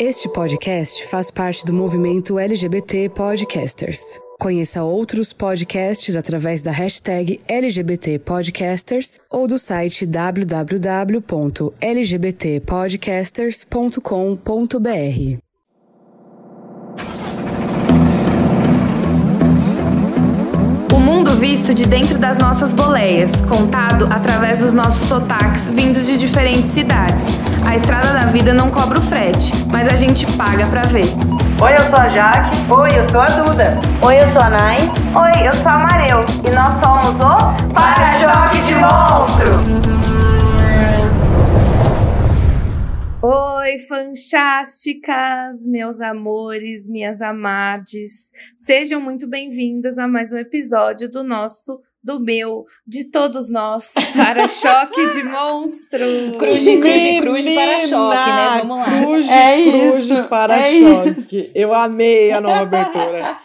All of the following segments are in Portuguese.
Este podcast faz parte do movimento LGBT Podcasters. Conheça outros podcasts através da hashtag LGBT Podcasters ou do site www.lgbtpodcasters.com.br. O mundo visto de dentro das nossas boleias, contado através dos nossos sotaques vindos de diferentes cidades. A estrada da vida não cobra o frete, mas a gente paga pra ver. Oi, eu sou a Jaque. Oi, eu sou a Duda. Oi, eu sou a Nai. Oi, eu sou a Mareu. E nós somos o Para-Choque de Monstro. Oi, fantásticas, meus amores, minhas amades. Sejam muito bem-vindas a mais um episódio do nosso, do meu, de todos nós, para-choque de monstro. Cruze, cruze, cruze para-choque, né? Vamos lá. Cruze, é cruze isso. para-choque. É Eu amei a nova abertura.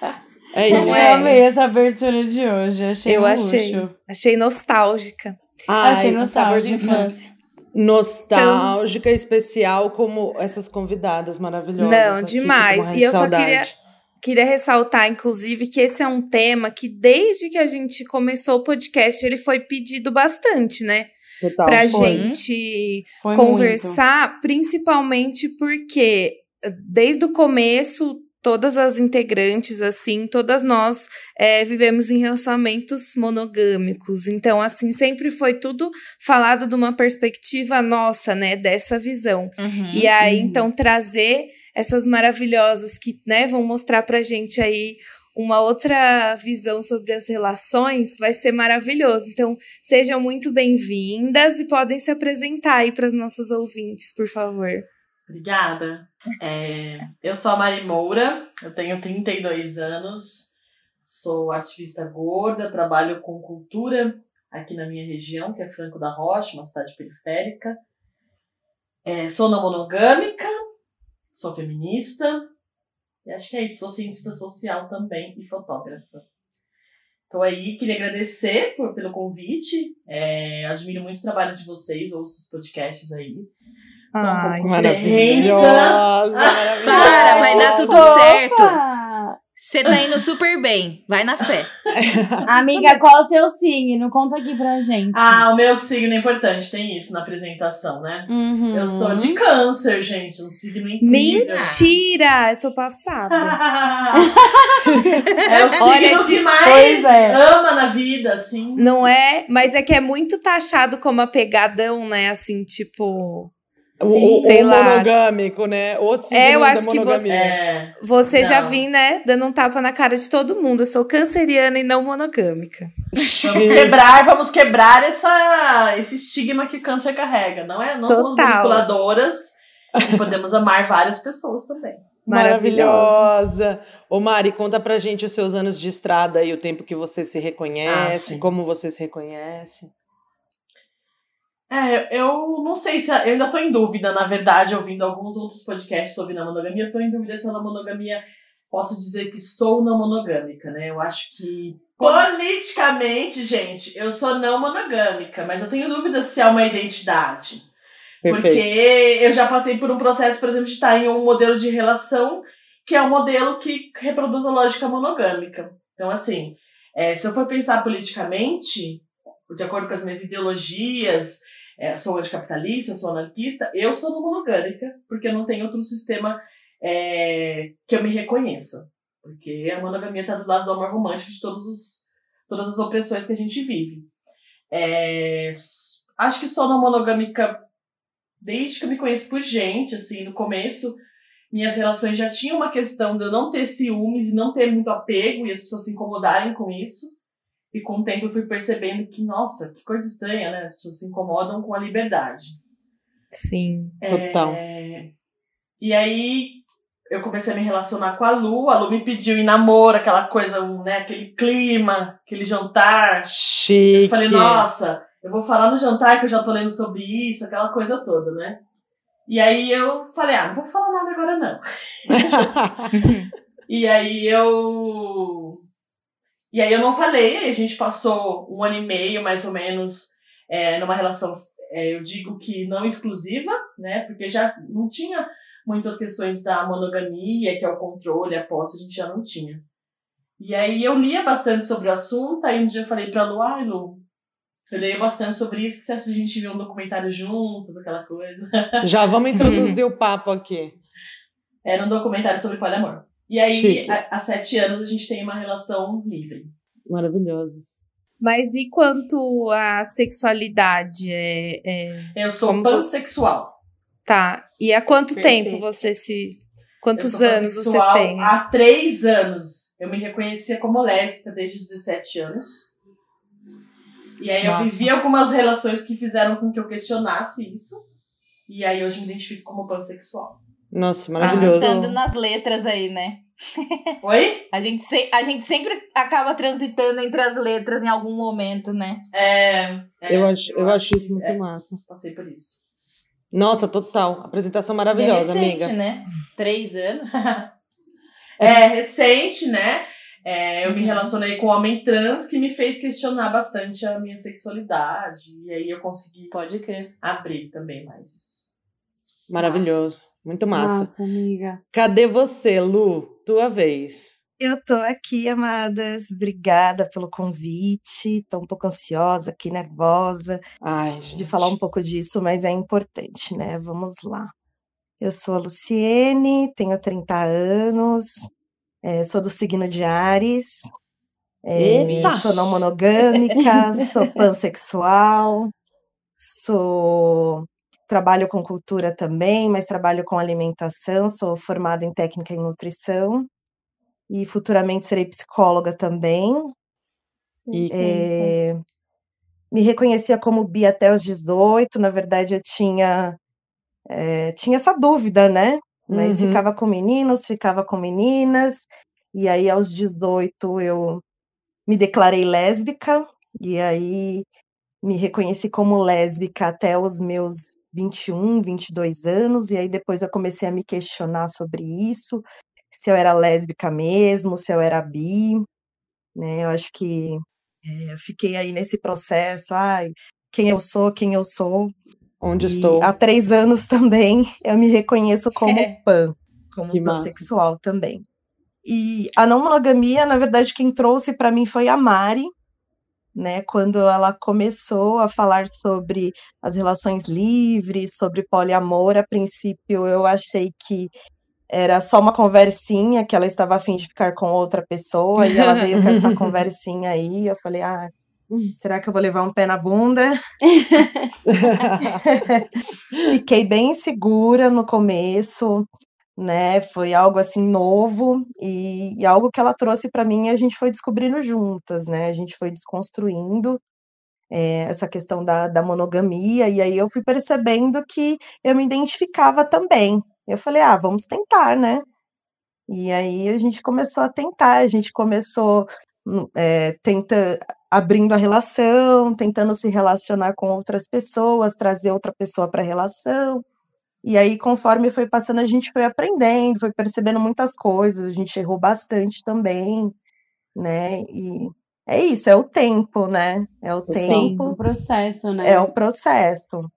É isso. Eu amei essa abertura de hoje. Achei Eu um achei. luxo. Achei nostálgica. Ai, achei nostálgica. sabor de infância. Nostálgica, especial, como essas convidadas maravilhosas. Não, aqui, demais. E eu só saudade. queria, queria ressaltar, inclusive, que esse é um tema que, desde que a gente começou o podcast, ele foi pedido bastante, né? Total. Pra foi. gente Foi conversar, principalmente porque desde o começo, todas as integrantes, assim, todas nós é, vivemos em relacionamentos monogâmicos. Então, assim, sempre foi tudo falado de uma perspectiva nossa, né, dessa visão. Uhum. E aí, então, trazer essas maravilhosas que, né, vão mostrar pra gente aí uma outra visão sobre as relações vai ser maravilhoso. Então, sejam muito bem-vindas e podem se apresentar aí para as nossas ouvintes, por favor. Obrigada. É, eu sou a Mari Moura, eu tenho 32 anos, sou ativista gorda, trabalho com cultura aqui na minha região, que é Franco da Rocha, uma cidade periférica. É, sou não monogâmica, sou feminista, e acho que é isso, sou cientista social também e fotógrafa. Tô aí, queria agradecer por, pelo convite, é, admiro muito o trabalho de vocês, ouço os podcasts aí. Ai, um pouco Maravilhosa, maravilhosa. Para, vai dar tudo Fofa! certo. Você tá indo super bem. Vai na fé. Amiga, qual é o seu signo? Conta aqui pra gente. Ah, o meu signo é importante, tem isso na apresentação, né? Uhum. Eu sou de câncer, gente, um signo incrível. Mentira! Eu tô passada. é o signo Olha esse- que mais é. ama na vida, assim. Não é? Mas é que é muito taxado como apegadão, né? Assim, tipo. O, o, sei o lá. monogâmico, né? O É, eu acho que você- monogamia. É. Você já vim, né? Dando um tapa na cara de todo mundo. Eu sou canceriana e não monogâmica. Vamos quebrar, vamos quebrar essa, esse estigma que câncer carrega. Não é? Somos Total. manipuladoras e podemos amar várias pessoas também. Maravilhosa. Ô Mari, conta pra gente os seus anos de estrada e o tempo que você se Ah, reconhece, sim. como você se reconhece. É, eu não sei se. Eu ainda tô em dúvida, na verdade, ouvindo alguns outros podcasts sobre não monogamia, eu tô em dúvida se a não monogamia posso dizer que sou não monogâmica, né? Eu acho que. Politicamente, gente, eu sou não monogâmica, mas eu tenho dúvida se é uma identidade. Perfeito. Porque eu já passei por um processo, por exemplo, de estar em um modelo de relação que é um modelo que reproduz a lógica monogâmica. Então, assim, é, se eu for pensar politicamente, de acordo com as minhas ideologias, é, sou anticapitalista, sou anarquista, eu sou monogâmica, porque eu não tenho outro sistema é, que eu me reconheça. Porque a monogamia está do lado do amor romântico de todos os, todas as opressões que a gente vive. É, acho que sou não monogâmica desde que eu me conheço por gente, assim, no começo, minhas relações já tinham uma questão de eu não ter ciúmes e não ter muito apego e as pessoas se incomodarem com isso. E com o tempo eu fui percebendo que, nossa, que coisa estranha, né? As pessoas se incomodam com a liberdade. Sim. Total. É, E aí eu comecei a me relacionar com a Lu, a Lu me pediu em namoro, aquela coisa, né, aquele clima, aquele jantar. Chique. Eu falei, nossa, eu vou falar no jantar que eu já tô lendo sobre isso, aquela coisa toda, né? E aí eu falei, ah, não vou falar nada agora não. E aí eu. E aí eu não falei, a gente passou um ano e meio, mais ou menos, é, numa relação, é, eu digo que não exclusiva, né? Porque já não tinha muitas questões da monogamia, que é o controle, a posse, a gente já não tinha. E aí eu lia bastante sobre o assunto, aí um dia eu falei pra Lu, ai Lu, eu leio bastante sobre isso, que você acha de a gente ver um documentário juntos, aquela coisa. Já vamos introduzir o papo aqui. Era um documentário sobre poliamor. E aí, há, sete anos, a gente tem uma relação livre. Maravilhosos. Mas e quanto à sexualidade? É, é- Eu sou Como pansexual. Tá. E há quanto Perfeito. tempo você se. Eu Quantos anos você pansexual tem? Há três anos. Eu me reconhecia como lésbica desde os 17 anos. E aí eu Nossa. vivi algumas relações que fizeram com que eu questionasse isso. E aí hoje eu me identifico como pansexual. Nossa, maravilhoso. Pensando nas letras aí, né? Oi? A gente, se- a gente sempre acaba transitando entre as letras em algum momento, né? É, é, eu acho, eu acho que- isso muito é, massa. Passei por isso. Nossa, total. Apresentação E é maravilhosa, recente, amiga. né? Três anos. É recente, né? É, eu me Uhum. relacionei com um homem trans que me fez questionar bastante a minha sexualidade. E aí eu consegui Pode crer. abrir também mais isso. Maravilhoso. Muito massa. Nossa, amiga. Cadê você, Lu? Tua vez. Eu tô aqui, amadas. Obrigada pelo convite. Tô um pouco ansiosa aqui, nervosa Ai, de falar um pouco disso, mas é importante, né? Vamos lá. Eu sou a Luciene, tenho 30 anos, eh, sou do signo de Ares, Eita! sou não monogâmica, sou pansexual, sou trabalho com cultura também, mas trabalho com alimentação, sou formada em técnica em nutrição e futuramente serei psicóloga também. E Eh, me reconhecia como bi até os 18, na verdade eu tinha, eh, tinha essa dúvida, né, mas Uhum. ficava com meninos, ficava com meninas, e aí aos 18 eu me declarei lésbica, e aí me reconheci como lésbica até os meus 21, 22 anos, e aí depois eu comecei a me questionar sobre isso, se eu era lésbica mesmo, se eu era bi, né, eu acho que, eh, eu fiquei aí nesse processo, "Ai, quem eu sou, quem eu sou", onde e estou? há 3 anos também eu me reconheço como pan, como Que massa. pansexual também. E a não monogamia, na verdade, quem trouxe para mim foi a Mari, né, quando ela começou a falar sobre as relações livres, sobre poliamor, a princípio eu achei que era só uma conversinha, que ela estava a fim de ficar com outra pessoa, e ela veio com essa conversinha aí, eu falei: "Ah, será que eu vou levar um pé na bunda?" Fiquei bem insegura no começo, né, foi algo, assim, novo, e e algo que ela trouxe para mim a gente foi descobrindo juntas, né, a gente foi desconstruindo, eh, essa questão da da monogamia, e aí eu fui percebendo que eu me identificava também. Eu falei: "Ah, vamos tentar, né". E aí a gente começou a tentar, a gente começou, eh, tenta abrindo a relação, tentando se relacionar com outras pessoas, trazer outra pessoa para a relação, e aí conforme foi passando a gente foi aprendendo, foi percebendo muitas coisas, a gente errou bastante também, né, e é isso, é o tempo, né, é o Sim, tempo, o processo, né? é o processo.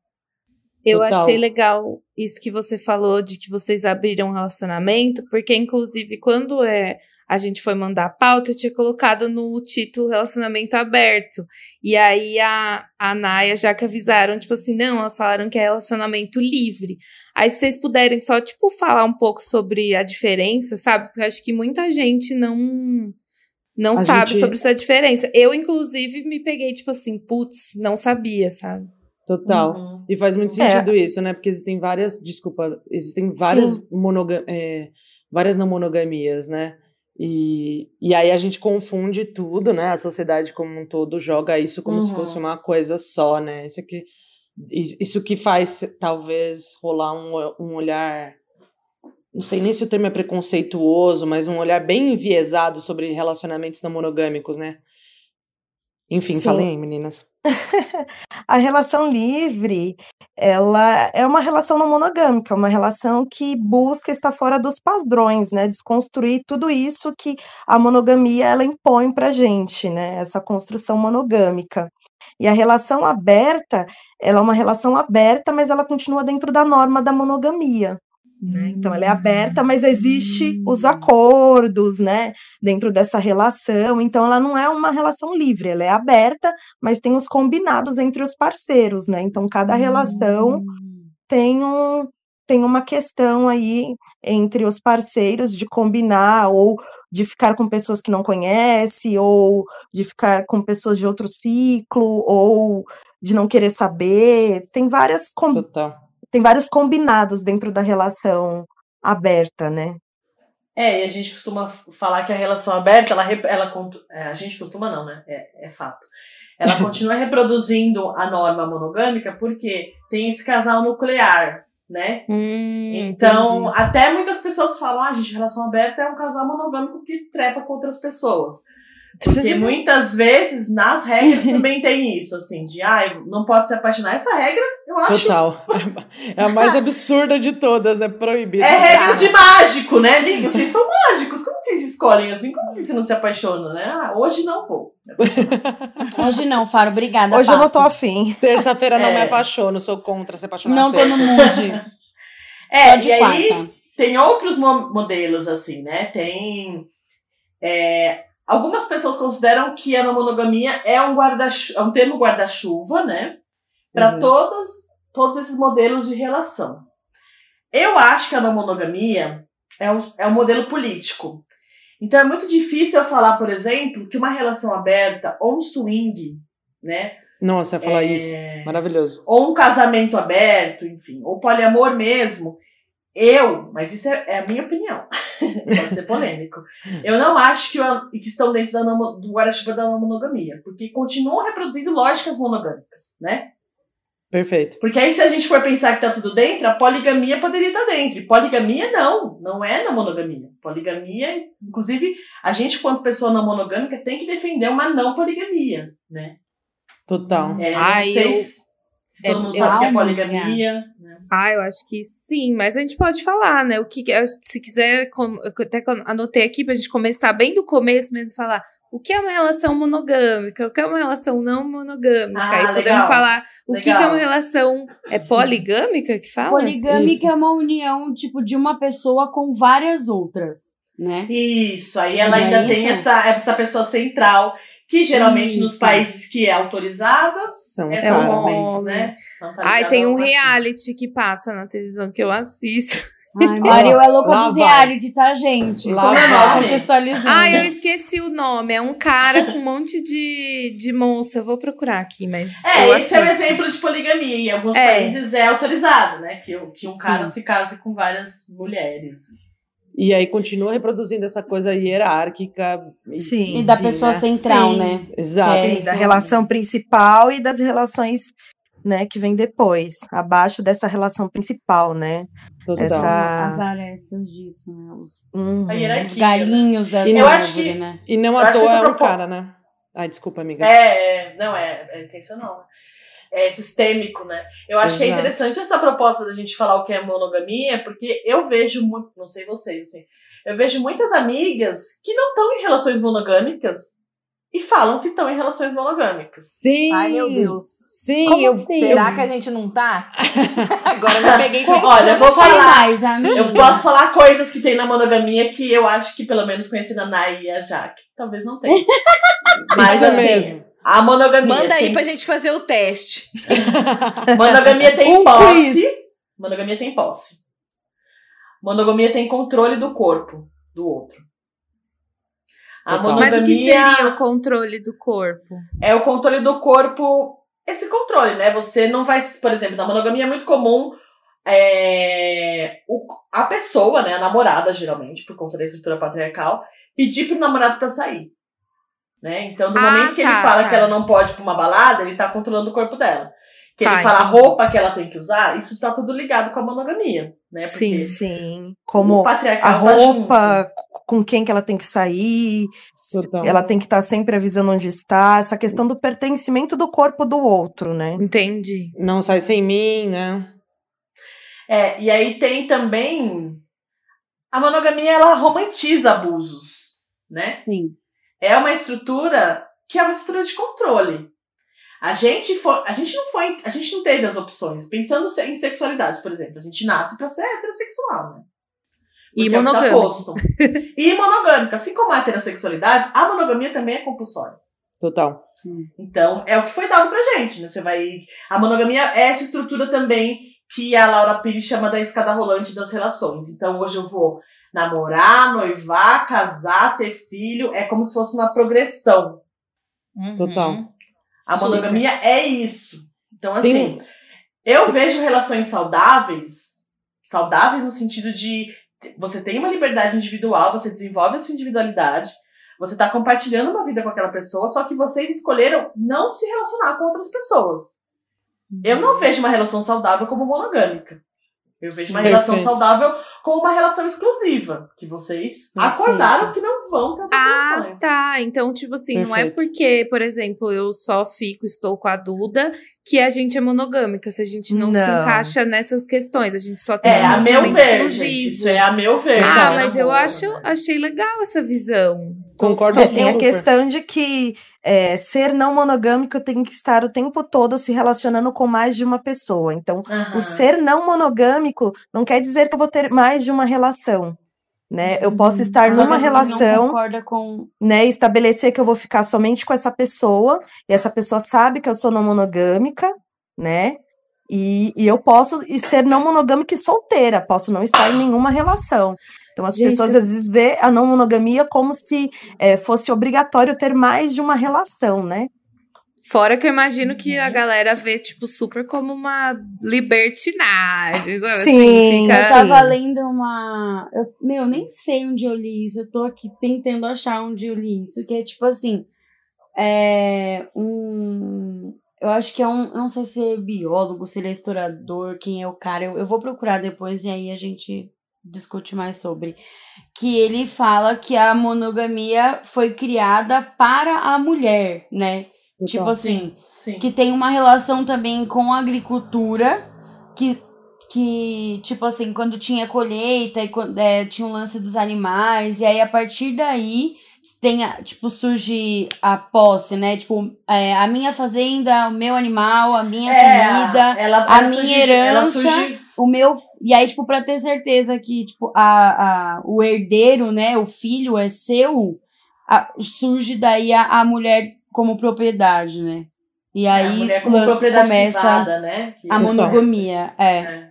Eu Total. achei legal isso que você falou de que vocês abriram um relacionamento, porque inclusive quando é a gente foi mandar a pauta, eu tinha colocado no título relacionamento aberto. E aí a, a Naya já que avisaram, tipo assim, não, elas falaram que é relacionamento livre. Aí se vocês puderem só, tipo, falar um pouco sobre a diferença, sabe? Porque eu acho que muita gente não não A sabe gente- sobre essa diferença. Eu, inclusive, me peguei, tipo assim, putz, não sabia, sabe? Total. Uhum. E faz muito É. sentido isso, né? Porque existem várias, desculpa, existem várias, monoga é, várias não monogamias, né? E, e aí a gente confunde tudo, né? A sociedade como um todo joga isso como se Uhum. fosse uma coisa só, né? Isso que, isso que faz talvez rolar um, um olhar, não sei nem se o termo é preconceituoso, mas um olhar bem enviesado sobre relacionamentos não monogâmicos, né? Enfim, Sim. falem, meninas. A relação livre, ela é uma relação não monogâmica, uma relação que busca estar fora dos padrões, né, desconstruir tudo isso que a monogamia ela impõe pra gente, né, essa construção monogâmica. E a relação aberta, ela é uma relação aberta, mas ela continua dentro da norma da monogamia, Né? Então ela é aberta, mas existe os acordos, né, dentro dessa relação. Então ela não é uma relação livre, ela é aberta, mas tem os combinados entre os parceiros, né? Então cada relação tem um tem uma questão aí entre os parceiros de combinar ou de ficar com pessoas que não conhece ou de ficar com pessoas de outro ciclo ou de não querer saber. Tem várias com- Total. Tem vários combinados dentro da relação aberta, né? É, e a gente costuma falar que a relação aberta, ela, ela é, a gente costuma não, né? É, é fato. Ela continua reproduzindo a norma monogâmica porque tem esse casal nuclear, né? Hum, Então, entendi. até muitas pessoas falam, ah, gente, relação aberta é um casal monogâmico que trepa com outras pessoas. Porque muitas vezes, nas regras, também tem isso, assim, de, ah, não pode se apaixonar. Essa regra, eu acho, Total. É a mais absurda de todas, né? Proibida. é regra de mágico, né, amiga? Vocês são mágicos, como vocês escolhem assim? Como que você não se apaixona, né? Ah, hoje não vou. Hoje não, Faro, obrigada. Hoje eu não tô passo. afim. Terça-feira não É. me apaixono, sou contra se apaixonar. Não tô no mood. É, Só de e aí, quarta. tem outros mo- modelos, assim, né? Tem. é, algumas pessoas consideram que a não monogamia é um, guarda é um termo guarda-chuva, né? Para Uhum. todos, todos esses modelos de relação. Eu acho que a não monogamia é um, é um modelo político. Então é muito difícil eu falar, por exemplo, que uma relação aberta ou um swing, né? Nossa, falar é, isso. Maravilhoso. ou um casamento aberto, enfim, ou poliamor mesmo. Eu, mas isso é, é a minha opinião, pode ser polêmico. Eu não acho que, o- que estão dentro da do guarda-chuva da monogamia, porque continuam reproduzindo lógicas monogâmicas, né? Perfeito. Porque aí, se a gente for pensar que tá tudo dentro, a poligamia poderia estar dentro. E poligamia não, não é na monogamia. Poligamia, inclusive, a gente, quanto pessoa não monogâmica, tem que defender uma não poligamia, né? Total. É, Ai, não sei eu- se se é, todo mundo eu- sabe o que é poligamia. né? Ah, eu acho que sim, mas a gente pode falar, né? O que se quiser, até anotei aqui pra gente começar bem do começo mesmo, falar o que é uma relação monogâmica, o que é uma relação não monogâmica. Ah, Aí podemos legal. falar o que, que é Legal. uma relação é poligâmica que fala? Poligâmica Isso. é uma união, tipo, de uma pessoa com várias outras, né? Isso, aí ela É ainda isso? tem essa, essa pessoa central, que geralmente nos países que é autorizada, São é caras. homens, homem. né? Então tá Ai, tem ao um reality que passa na televisão que eu assisto. Ai, Mario é louca Lá dos reality, tá, gente? Lá Como é? Contextualizando. Ah, eu esqueci o nome. É um cara com um monte de, de moça. Eu vou procurar aqui, mas. É, esse é um exemplo de poligamia. Em alguns É. países é autorizado, né? Que, que um cara Sim. se case com várias mulheres. E aí continua reproduzindo essa coisa hierárquica. e- Sim. E da pessoa né? central, Sim. né? Exato. É Sim, isso. da relação principal e das relações, né, que vem depois, abaixo dessa relação principal, né? Total. essa- As arestas disso, né? Os, Uhum. Os galinhos das Eu acho que- né? E não à toa é um propo- cara, né? Ai, desculpa, amiga. É, é, não, é, é intencional. É sistêmico, né? Eu acho que é Exato. interessante essa proposta da gente falar o que é monogamia, porque eu vejo muito, não sei vocês, assim, eu vejo muitas amigas que não estão em relações monogâmicas e falam que estão em relações monogâmicas. Sim. Ai, meu Deus. Sim, Como eu, assim? Será que a gente não tá? Agora eu me peguei pensando. Olha, eu vou falar. mais, amiga. Eu posso falar coisas que tem na monogamia que eu acho que, pelo menos conhecendo a Nay e a Jaque, talvez não tenha. Mas Isso assim, mesmo. A monogamia. Manda aí tem, pra gente fazer o teste. Monogamia tem Um posse. quiz. Monogamia tem posse. Monogamia tem controle do corpo do outro. A Total. Mas o que monogamia seria o controle do corpo? é o controle do corpo. Esse controle, né? Você não vai, por exemplo, na monogamia é muito comum é, o- a pessoa, né, a namorada, geralmente, por conta da estrutura patriarcal, pedir pro namorado pra sair. Né? Então, no Ah, momento que ele tá, fala tá. que ela não pode ir pra uma balada, ele tá controlando o corpo dela. Que Tá, ele fala a roupa que ela tem que usar, isso tá tudo ligado com a monogamia, né? Sim. Porque Sim, o como a tá roupa, com quem que ela tem que sair, Total. ela tem que estar sempre avisando onde está, essa questão do pertencimento do corpo do outro, né? Entendi. Não sai sem mim, né? É, e aí tem também a monogamia, ela romantiza abusos, né? Sim. É uma estrutura que é uma estrutura de controle. A gente foi, a gente não foi, a gente não teve as opções. Pensando em sexualidade, por exemplo, a gente nasce pra ser heterossexual, né? E Porque é tá monogâmico. posto. e monogâmico. Assim como a heterossexualidade, a monogamia também é compulsória. Total. Então, é o que foi dado pra gente, né? Você vai. A monogamia é essa estrutura também que a Laura Pires chama da escada rolante das relações. Então, hoje eu vou namorar, noivar, casar, ter filho. É como se fosse uma progressão. Uhum. Total. A Super. monogamia é isso. Então, assim, Tem- eu vejo relações saudáveis, saudáveis no sentido de você tem uma liberdade individual, você desenvolve a sua individualidade, você está compartilhando uma vida com aquela pessoa, só que vocês escolheram não se relacionar com outras pessoas. Eu não vejo uma relação saudável como monogâmica. Eu vejo uma Sim, relação perfeito. saudável como uma relação exclusiva, que vocês Perfeito. acordaram que não vão ter outras Ah, relações. tá. Então, tipo assim, não é Perfeito. porque, por exemplo, eu só fico, estou com a Duda, que a gente é monogâmica. Se a gente não, se Não. encaixa nessas questões, a gente só tem É, um a meu relacionamento ver, exclusivo. gente. Isso é a meu ver. Ah, tá? mas eu acho, né? achei legal essa visão. Concordo É, tem a questão de que é, ser não monogâmico tem que estar o tempo todo se relacionando com mais de uma pessoa. Então, Aham. o ser não monogâmico não quer dizer que eu vou ter mais de uma relação. Né? Eu posso estar que numa relação, concorda com. né? Estabelecer que eu vou ficar somente com essa pessoa, e essa pessoa sabe que eu sou não monogâmica, né? E, e eu posso e ser não monogâmica e solteira, posso não estar em nenhuma relação. Então as Gente, pessoas eu- às vezes vê a não monogamia como se eh, fosse obrigatório ter mais de uma relação, né? Fora que eu imagino que Uhum. a galera vê, tipo, super como uma libertinagem, sabe? Sim, assim, Eu fica... tava lendo uma. Eu, meu, nem sei onde eu li isso. Eu tô aqui tentando achar onde eu li isso. Que é tipo assim. É. Um. Eu acho que é um. eu Não sei se é biólogo, se ele é historiador, quem é o cara. Eu, eu vou procurar depois e aí a gente discute mais sobre. Que ele fala que a monogamia foi criada para a mulher, né? Tipo assim Sim. que tem uma relação também com a agricultura, que, que tipo assim, quando tinha colheita e quando, é, tinha um lance dos animais, e aí a partir daí tem, a- tipo, surge a posse, né? Tipo, é, a minha fazenda, o meu animal, a minha É, comida, a minha ela herança, o meu. E aí, tipo, pra ter certeza que, tipo, a, a, o herdeiro, né? O filho é seu, a- surge daí a, a mulher como propriedade, né? E é, a aí mulher como propriedade começa privada, né? Que- a monogamia. É. É,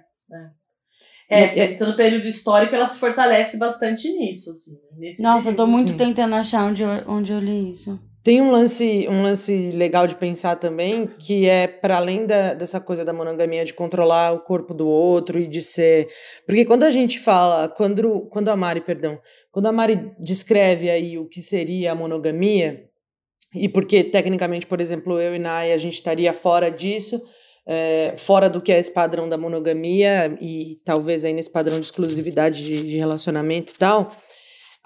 é. É, pensando no período histórico, ela se fortalece bastante nisso, assim. Nesse Nossa, eu tô período. muito Sim. tentando achar onde eu, onde eu li isso. Tem um lance, um lance legal de pensar também, que é para além da, dessa coisa da monogamia de controlar o corpo do outro e de ser. Porque quando a gente fala, quando, quando a Mari, perdão, quando a Mari descreve aí o que seria a monogamia, e porque tecnicamente, por exemplo, eu e Nai, a gente estaria fora disso, é, fora do que é esse padrão da monogamia e talvez aí nesse padrão de exclusividade de, de relacionamento e tal,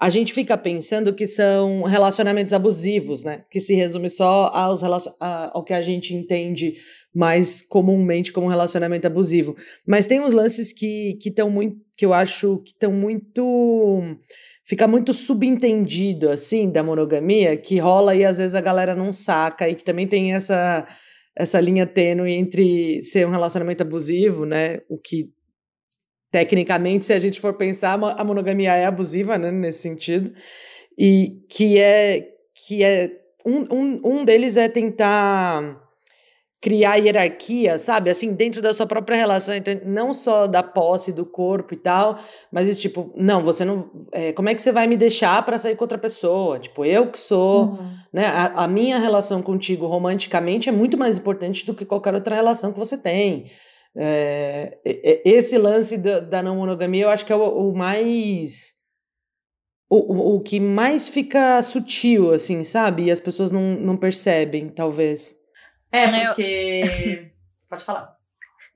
a gente fica pensando que são relacionamentos abusivos, né? Que se resume só aos relacion... ao que a gente entende mais comumente como relacionamento abusivo. Mas tem uns lances que estão muito. que eu acho que estão muito. Fica muito subentendido, assim, da monogamia, que rola e às vezes a galera não saca, e que também tem essa, essa linha tênue entre ser um relacionamento abusivo, né? O que tecnicamente, se a gente for pensar, a mo- a monogamia é abusiva, né, nesse sentido, e que é que é um, um, um deles é tentar criar hierarquia, sabe? Assim, dentro da sua própria relação, não só da posse do corpo e tal, mas isso, tipo, não, você não. é, como é que você vai me deixar pra sair com outra pessoa? Tipo, eu que sou. Uhum. Né? A, a minha relação contigo romanticamente é muito mais importante do que qualquer outra relação que você tem. É, e- e- esse lance da, da não monogamia eu acho que é o, o mais. O, o, o que mais fica sutil, assim, sabe? E as pessoas não, não percebem, talvez. É, Eu- porque. Pode falar.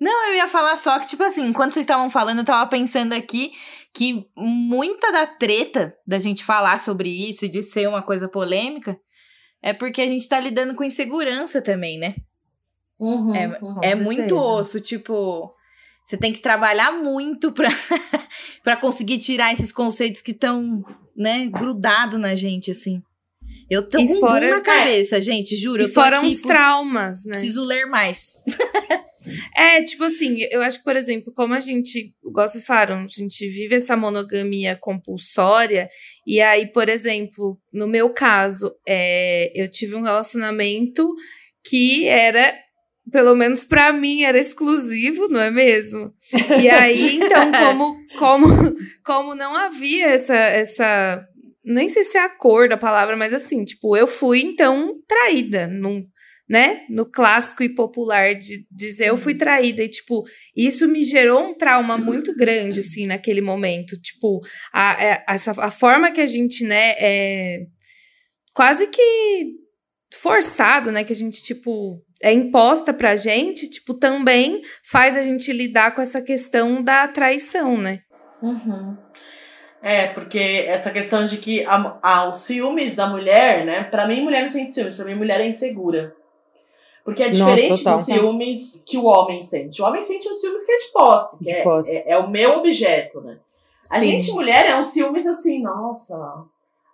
Não, eu ia falar só que, tipo assim, enquanto vocês estavam falando, eu tava pensando aqui que muita da treta da gente falar sobre isso e de ser uma coisa polêmica é porque a gente tá lidando com insegurança também, né? Uhum, É, é muito osso, tipo. Você tem que trabalhar muito pra, pra conseguir tirar esses conceitos que estão, né, grudados na gente, assim. Eu tô E com um fora- na é. cabeça, gente, juro. E eu tô fora aqui, uns putz, traumas, né? Preciso ler mais. É, tipo assim, eu acho que, por exemplo, como a gente, igual vocês falaram, a gente vive essa monogamia compulsória, e aí, por exemplo, no meu caso, é, eu tive um relacionamento que era, pelo menos pra mim, era exclusivo, não é mesmo? E aí, então, como, como, como não havia essa, essa. Nem sei se é a cor da palavra, mas assim, tipo, eu fui, então, traída. Num, né? No clássico e popular de dizer eu fui traída. E, tipo, isso me gerou um trauma muito grande, assim, naquele momento. Tipo, a, é- essa, a forma que a gente, né, é quase que forçado, né? Que a gente, tipo, é imposta pra gente, tipo, também faz a gente lidar com essa questão da traição, né? Uhum. É, porque essa questão de que a, a- os ciúmes da mulher, né? Pra mim, mulher não sente ciúmes, pra mim, mulher é insegura. Porque é Nossa, diferente total. dos ciúmes que o homem sente. O homem sente os ciúmes que é de posse, que De é, posse. é, é o meu objeto, né? A Sim. gente, mulher, é um ciúmes assim, nossa,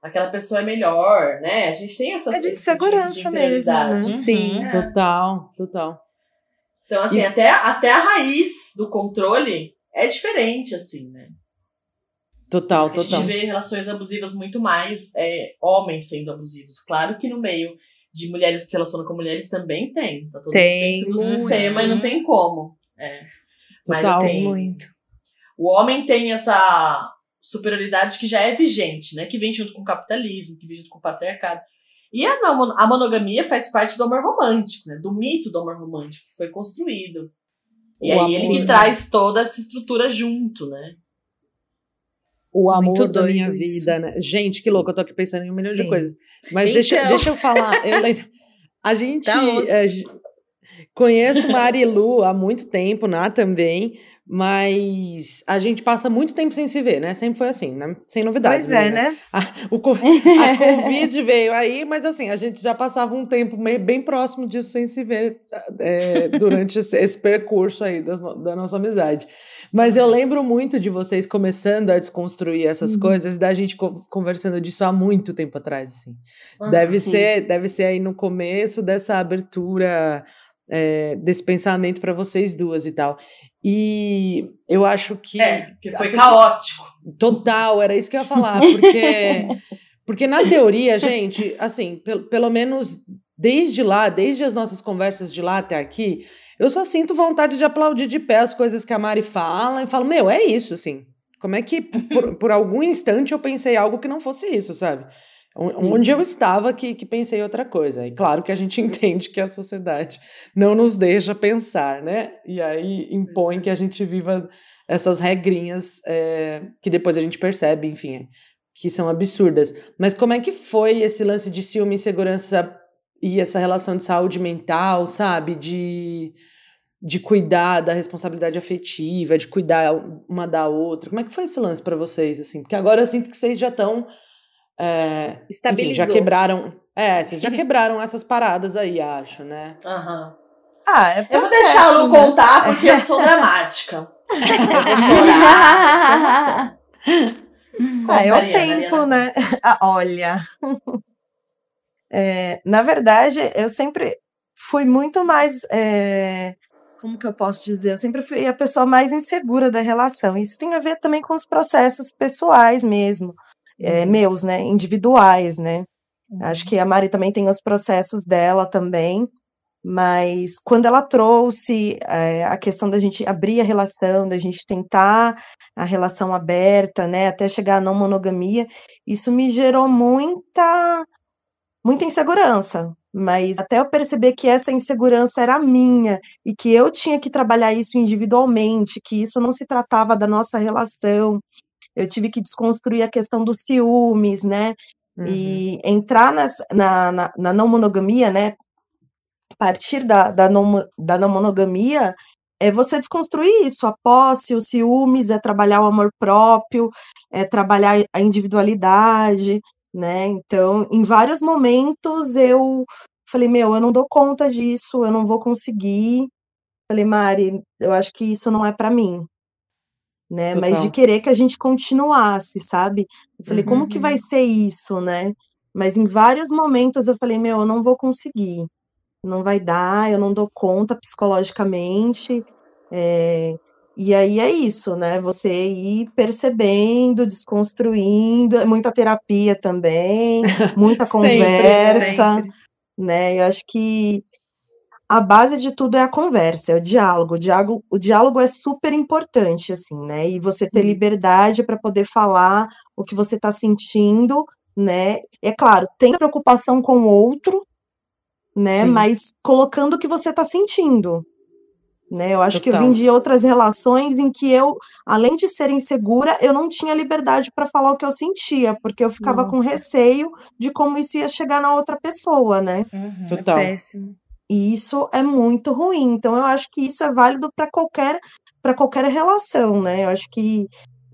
aquela pessoa é melhor, né? A gente tem essas É de esse insegurança mesmo, né? Sim. É. Total, total. Então, assim, E- até, até a raiz do controle é diferente, assim, né? Total, que total. A gente vê relações abusivas muito mais é, homens sendo abusivos. Claro que no meio de mulheres que se relacionam com mulheres também tem. Tá todo Tem, mundo dentro do muito. sistema e não tem como. É. Mas Total. assim, Muito. o homem tem essa superioridade que já é vigente, né? Que vem junto com o capitalismo, que vem junto com o patriarcado. E a, a monogamia faz parte do amor romântico, né? Do mito do amor romântico que foi construído. E O aí ele amor, que né? traz toda essa estrutura junto, né? O amor Muito da minha doido isso. vida, né? Gente, que louco, eu tô aqui pensando em um milhão de Sim. coisas. Mas deixa, Então. deixa eu falar. Eu lembro, a gente. Tá é, j- conheço Marilu há muito tempo, Ná também. Mas a gente passa muito tempo sem se ver, né? Sempre foi assim, né? Sem novidades. Pois é, né? A, o a Covid veio aí, mas assim, a gente já passava um tempo meio, bem próximo disso sem se ver é, durante esse, percurso aí das da nossa amizade. Mas eu lembro muito de vocês começando a desconstruir essas coisas, da gente co- conversando disso há muito tempo atrás, assim. Deve Ah, sim. ser, deve ser aí no começo dessa abertura é, desse pensamento para vocês duas e tal. E eu acho que É, que foi assim, caótico. Total, era isso que eu ia falar, porque porque na teoria, gente, assim, pelo, pelo menos desde lá, desde as nossas conversas de lá até aqui, eu só sinto vontade de aplaudir de pé as coisas que a Mari fala e falo, meu, é isso, assim. Como é que por, por algum instante eu pensei algo que não fosse isso, sabe? Onde eu estava que, que pensei outra coisa. E claro que a gente entende que a sociedade não nos deixa pensar, né? E aí impõe que a gente viva essas regrinhas é, que depois a gente percebe, enfim, é, que são absurdas. Mas como é que foi esse lance de ciúme, insegurança e essa relação de saúde mental, sabe? De, de cuidar da responsabilidade afetiva, de cuidar uma da outra. Como é que foi esse lance pra vocês, assim? Porque agora eu sinto que vocês já estão... É, enfim, Estabilizou. já quebraram... É, vocês já quebraram essas paradas aí, acho, né? Aham. Ah, é Eu vou processo, deixar a Lu né? contar porque eu sou dramática. Chorar. Ah, é o tempo, Mariana. né? Ah, olha. É, na verdade, eu sempre fui muito mais. é, como que eu posso dizer? Eu sempre fui a pessoa mais insegura da relação. Isso tem a ver também com os processos pessoais mesmo, é, meus, né? Individuais, né? Acho que a Mari também tem os processos dela também. Mas quando ela trouxe eh, a questão da gente abrir a relação, da gente tentar a relação aberta, né, até chegar à não monogamia, isso me gerou muita muita insegurança. Mas até eu perceber que essa insegurança era minha e que eu tinha que trabalhar isso individualmente, que isso não se tratava da nossa relação. Eu tive que desconstruir a questão dos ciúmes, né? Uhum. E entrar nas- na, na, na não monogamia, né? A partir da, da, não, da não monogamia, é você desconstruir isso, a posse, os ciúmes, é trabalhar o amor próprio, é trabalhar a individualidade, né? Então, em vários momentos eu falei, meu, eu não dou conta disso, eu não vou conseguir. Falei, Mari, eu acho que isso não é para mim, né? Mas de Total. querer que a gente continuasse, sabe? Eu falei, como que vai ser isso, né? Mas em vários momentos eu falei, meu, eu não vou conseguir. Não vai dar, eu não dou conta psicologicamente. É, e aí é isso, né? Você ir percebendo, desconstruindo, é muita terapia também, muita conversa, sempre. né? Eu acho que a base de tudo é a conversa, é o diálogo. O diálogo, o diálogo é super importante, assim, né? E você ter Sim. liberdade para poder falar o que você está sentindo, né? É claro, tem preocupação com o outro, né? Sim. Mas colocando o que você está sentindo. Né? Eu acho que eu Total. vim de outras relações em que eu, além de ser insegura, eu não tinha liberdade para falar o que eu sentia, porque eu ficava com Nossa. receio de como isso ia chegar na outra pessoa, né? Uhum, Total. É péssimo. E isso é muito ruim. Então eu acho que isso é válido para qualquer para qualquer relação, né? Eu acho que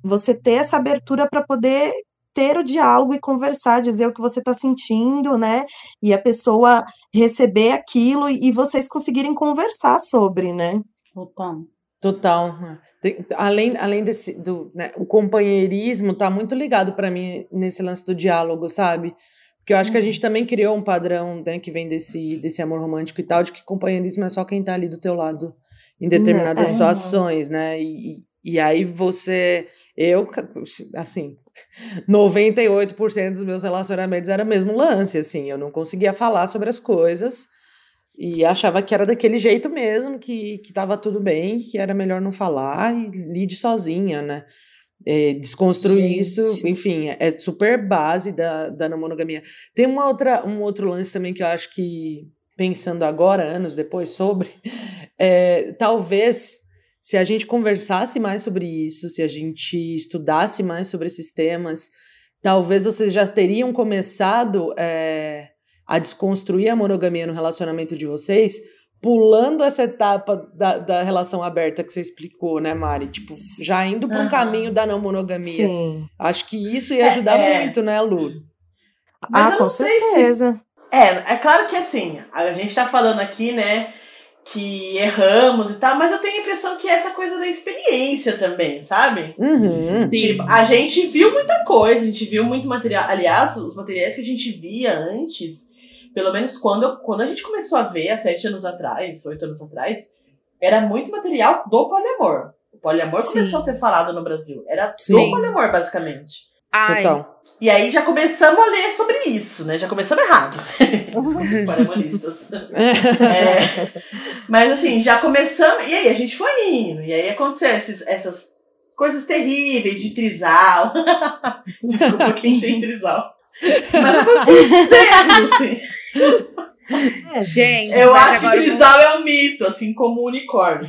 você ter essa abertura para poder ter o diálogo e conversar, dizer o que você está sentindo, né? E a pessoa receber aquilo e, vocês conseguirem conversar sobre, né? Total. Total. né? Além, além desse do, né, o companheirismo tá muito ligado para mim nesse lance do diálogo, sabe? Porque eu acho que a gente também criou um padrão, né, que vem desse, desse amor romântico e tal, de que companheirismo é só quem tá ali do teu lado em determinadas é. situações, né? E, e aí você, eu, assim, 98% dos meus relacionamentos era mesmo lance, assim, eu não conseguia falar sobre as coisas e achava que era daquele jeito mesmo, que, que tava tudo bem, que era melhor não falar e lide sozinha, né? É, desconstruir isso, enfim, é, é super base da, da não monogamia. Tem uma outra, um outro lance também que eu acho que, pensando agora, anos depois, sobre, é, talvez se a gente conversasse mais sobre isso, se a gente estudasse mais sobre esses temas, talvez vocês já teriam começado é, a desconstruir a monogamia no relacionamento de vocês, pulando essa etapa da, da relação aberta que você explicou, né, Mari? Tipo, já indo para um Aham. caminho da não monogamia. Sim. Acho que isso ia ajudar É, é. muito, né, Lu? Mas ah, eu com não sei se- certeza. É, é claro que assim, a gente tá falando aqui, né, que erramos e tal, mas eu tenho a impressão que é essa coisa da experiência também, sabe? Uhum. Sim. Tipo, a gente viu muita coisa, a gente viu muito material. Aliás, os materiais que a gente via antes, pelo menos quando, eu- quando a gente começou a ver, há sete anos atrás, oito anos atrás, era muito material do poliamor. O poliamor Sim. começou a ser falado no Brasil. Era Sim. do poliamor, basicamente. Ai, Total. E aí já começamos a ler sobre isso, né? Já começamos errado. Os poliamoristas. É, mas assim, já começamos. E aí a gente foi indo. E aí aconteceu esses- essas coisas terríveis de trisal. Desculpa quem tem trisal. Mas aconteceu cedo, assim. É, gente, Eu mas acho que agora eu é um mito, assim como o unicórnio.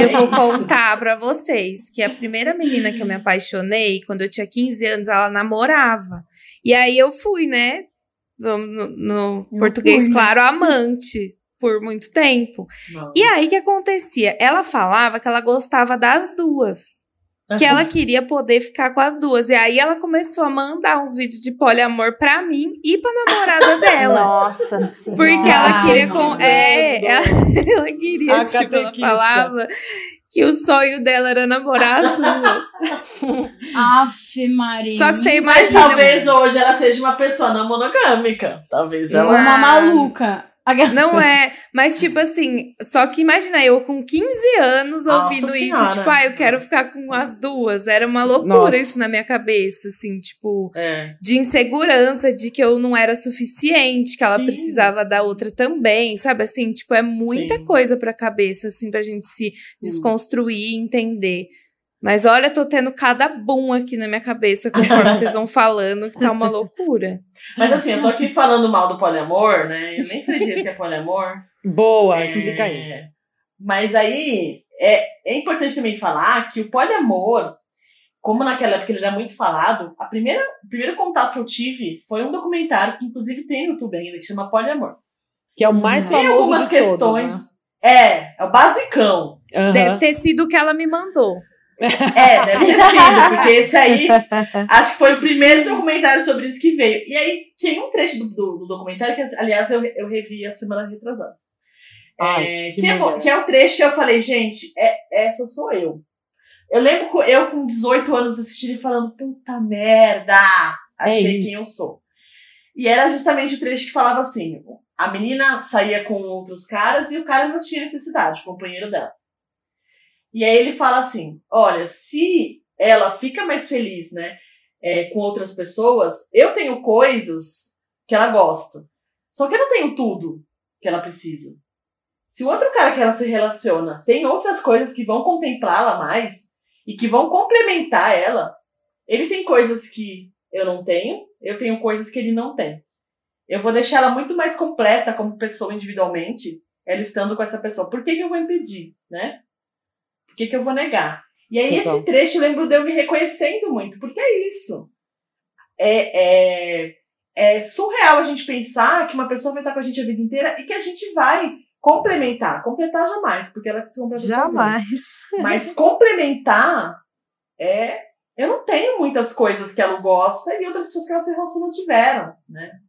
Eu vou É isso. contar pra vocês que a primeira menina que eu me apaixonei, quando eu tinha 15 anos, ela namorava. E aí eu fui, né? No, no- português, fui, né? claro, amante por muito tempo. Nossa. E aí o que acontecia? Ela falava que ela gostava das duas. Que ela queria poder ficar com as duas. E aí ela começou a mandar uns vídeos de poliamor pra mim e pra namorada dela. Nossa senhora. Porque ela Ai, queria que com. É, ela, ela queria, A tipo, ela falava que o sonho dela era namorar as duas. Aff, Maria. Só que você Mas imagina. talvez hoje ela seja uma pessoa não monogâmica. Talvez ela. Não. Uma maluca. Não é, mas tipo assim, só que imagina eu com 15 anos Nossa ouvindo isso, tipo, ah, eu quero ficar com as duas. Era uma loucura Nossa. isso na minha cabeça, assim, tipo, É. de insegurança, de que eu não era suficiente, que ela Sim, precisava da outra também, sabe? Assim, tipo, é muita Sim. coisa pra cabeça, assim, pra gente se desconstruir e entender. Mas olha, tô tendo cada boom aqui na minha cabeça conforme vocês vão falando, que tá uma loucura. Mas assim, eu tô aqui falando mal do poliamor, né? Eu nem acredito que é poliamor. Boa, É, explica aí. Mas aí é, é importante também falar que o poliamor, como naquela época ele era muito falado, a primeira, o primeiro contato que eu tive foi um documentário que inclusive tem no YouTube ainda, que chama Poliamor. Que é o mais Tem famoso algumas de todos, questões. né? É, é o basicão. Aham. Deve ter sido o que ela me mandou. É, deve ter sido, porque esse aí acho que foi o primeiro documentário sobre isso que veio. E aí tem um trecho do, do- do documentário que, aliás, eu, eu revi a semana retrasada. Ai, É, que que, é, bom- que é o trecho que eu falei, gente, é, essa sou eu. Eu lembro que eu com 18 anos assistindo e falando, puta merda, achei É quem eu sou. E era justamente o trecho que falava assim: a menina saía com outros caras e o cara não tinha necessidade, o companheiro dela. E aí ele fala assim: olha, se ela fica mais feliz, né, é, com outras pessoas, eu tenho coisas que ela gosta. Só que eu não tenho tudo que ela precisa. Se o outro cara que ela se relaciona tem outras coisas que vão contemplá-la mais e que vão complementar ela, ele tem coisas que eu não tenho, eu tenho coisas que ele não tem. Eu vou deixar ela muito mais completa como pessoa individualmente, ela estando com essa pessoa. Por que, que eu vou impedir, né? Por que, que eu vou negar? E aí, Total. esse trecho eu lembro de eu me reconhecendo muito, porque é isso. É, é, é surreal a gente pensar que uma pessoa vai estar com a gente a vida inteira e que a gente vai complementar. Completar jamais, porque ela se completa sozinha. Jamais. Mas complementar é. Eu não tenho muitas coisas que ela gosta e outras pessoas que ela se relaciona não tiveram, né?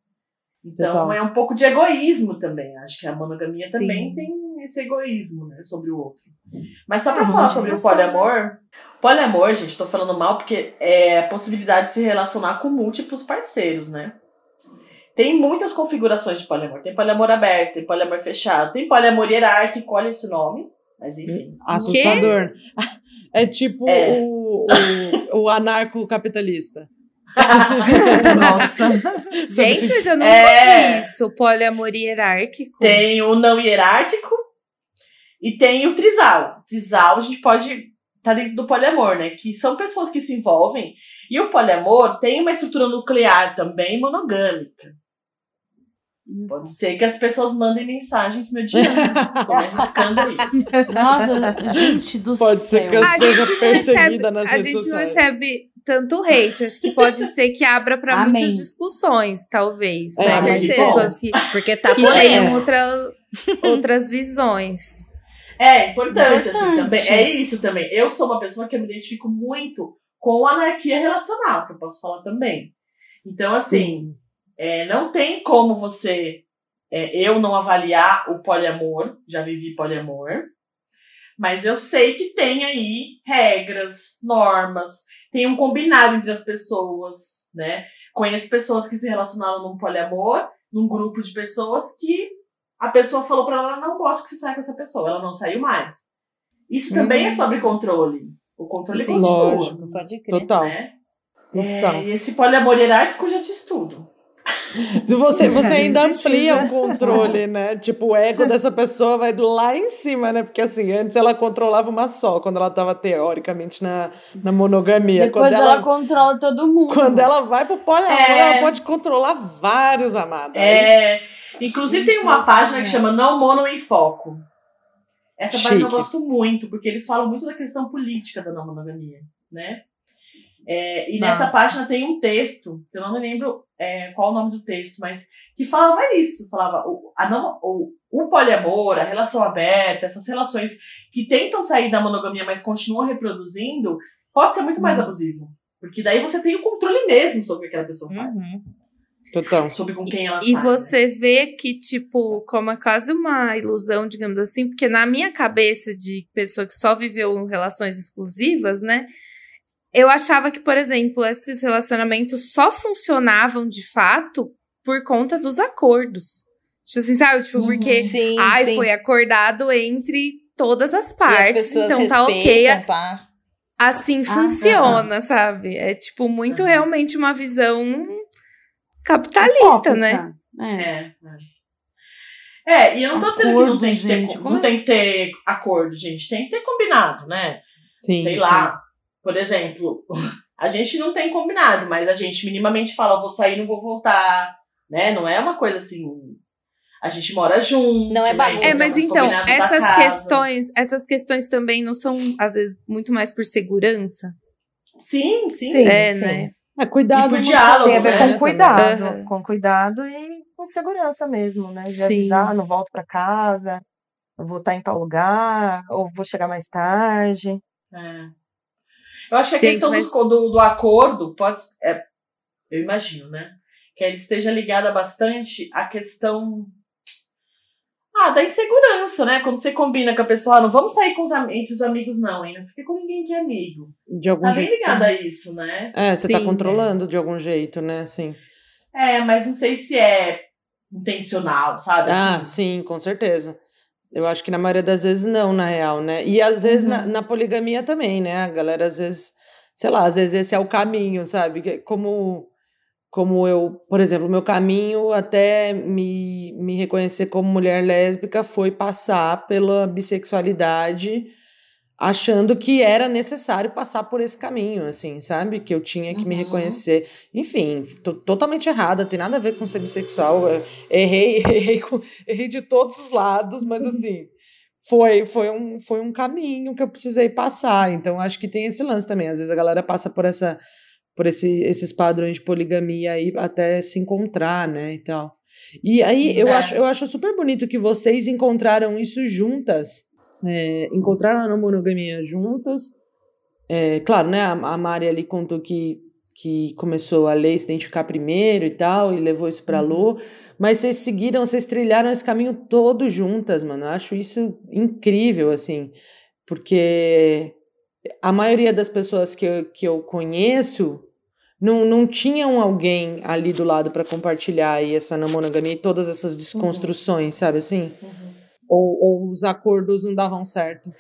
Então Total. é um pouco de egoísmo também. Acho que a monogamia Sim. também tem esse egoísmo, né, sobre o outro. Mas só pra Ah, falar sobre o romantização, poliamor, poliamor, gente, tô falando mal porque é a possibilidade de se relacionar com múltiplos parceiros, né? Tem muitas configurações de poliamor. Tem poliamor aberto, tem poliamor fechado, tem poliamor hierárquico, olha esse nome. Mas enfim. Assustador. É tipo É. O, o, o anarcocapitalista. Nossa. Gente, mas eu nunca É. vi isso. Poliamor hierárquico. Tem o não hierárquico e tem o trisal. Trisal a gente pode tá dentro do poliamor, né? Que são pessoas que se envolvem. E o poliamor tem uma estrutura nuclear também monogâmica. Pode ser que as pessoas mandem mensagens me odiando. Tô arriscando isso. Nossa, gente do Pode céu. ser que eu A seja gente não perseguida recebe, nas a gente não recebe tanto hate. Acho que pode ser que abra para muitas discussões, talvez. É, né? mas pessoas que, Porque tá que tenham outra, outras visões. É importante, assim, Importante. também. É isso também. Eu sou uma pessoa que eu me identifico muito com anarquia relacional, que eu posso falar também. Então, assim, é, não tem como você. é, eu não avaliar o poliamor, já vivi poliamor, mas eu sei que tem aí regras, normas, tem um combinado entre as pessoas, né? Conheço pessoas que se relacionaram num poliamor, num grupo de pessoas que a pessoa falou pra ela, "Eu não gosto que você saia com essa pessoa, ela não saiu mais. Isso também é sobre controle. O controle Sim. continua. Lógico. Pode crer. Total. Né? Total. É, e esse poliamor hierárquico eu já disse tudo. Se você, você ainda Precisa. amplia o controle, né? Tipo, o ego dessa pessoa vai lá em cima, né? Porque assim, antes ela controlava uma só, quando ela tava teoricamente na, na monogamia. Depois quando ela, ela, controla todo mundo. quando ela vai pro poliamor, É. ela pode controlar vários amados. É, inclusive Gente, tem uma página que chama Não Mono em Foco. Essa página eu Chique. gosto muito, porque eles falam muito da questão política da não monogamia, né? É, e Tá. nessa página tem um texto, que eu não me lembro é, qual o nome do texto, mas que falava isso, falava o, a não, o, o poliamor, a relação aberta, essas relações que tentam sair da monogamia, mas continuam reproduzindo, pode ser muito Uhum. mais abusivo. Porque daí você tem o controle mesmo sobre o que aquela pessoa faz. Total. Sobre com quem ela E sai. né? você vê que, tipo, como é quase uma ilusão, digamos assim, porque na minha cabeça de pessoa que só viveu em relações exclusivas, né? Eu achava que, por exemplo, esses relacionamentos só funcionavam de fato por conta dos acordos. Tipo assim, sabe? Tipo, porque, Sim, ai, sim. foi acordado entre todas as E as partes, pessoas então tá ok. pá. Assim Ah, funciona, sabe? É, tipo, muito Uhum. realmente uma visão capitalista, né? É. É, é. É, e eu não tô dizendo que não tem que, gente, ter, não é? tem que ter acordo, gente. Tem que ter combinado, né? Sim, Sei sim. lá. Por exemplo, a gente não tem combinado, mas a gente minimamente fala, vou sair, não vou voltar. Né? Não é uma coisa assim. A gente mora junto. Não é né? bagunça. É, Então, mas então, essas questões, essas questões também não são, às vezes, muito mais por segurança? Sim, sim. Sim. é, né? É, cuidado. E por diálogo, Tem a ver né, com cuidado, Aham. com cuidado e com segurança mesmo, né? De Sim. avisar, não volto para casa, vou estar em tal lugar, ou vou chegar mais tarde. É. Eu acho que a Gente, questão mas- do, do acordo pode. É, eu imagino, né? Que ele esteja ligada bastante à questão. Ah, da insegurança, né? Quando você combina com a pessoa, ah, não vamos sair com os, entre os amigos, não, hein? Não fica com ninguém que é amigo. De algum Tá bem jeito. ligado a isso, né? É, você tá Sim. controlando de algum jeito, né? Sim. É, mas não sei se é intencional, sabe? Ah, assim. sim, com certeza. Eu acho que na maioria das vezes não, na real, né? E às vezes na, na poligamia também, né? A galera às vezes, sei lá, às vezes esse é o caminho, sabe? Como, como eu, por exemplo, o meu caminho até me, me reconhecer como mulher lésbica foi passar pela bissexualidade, achando que era necessário passar por esse caminho, assim, sabe? Que eu tinha que me Uhum. reconhecer. Enfim, tô totalmente errada, tem nada a ver com ser bissexual. Errei, errei, errei de todos os lados, mas assim, foi, foi, um, foi um caminho que eu precisei passar. Então, acho que tem esse lance também. Às vezes a galera passa por essa por esse, esses padrões de poligamia aí até se encontrar, né, e tal. E aí eu É. acho, eu acho super bonito que vocês encontraram isso juntas, é, encontraram a não monogamia juntas. É, claro, né, a, a Mari ali contou que, que começou a ler, se identificar primeiro e tal, e levou isso pra Lu, mas vocês seguiram, vocês trilharam esse caminho todo juntas, mano. Eu acho isso incrível, assim, porque a maioria das pessoas que eu, que eu conheço não, não tinham alguém ali do lado para compartilhar aí essa não monogamia e todas essas desconstruções, sabe assim? Ou, ou os acordos não davam certo.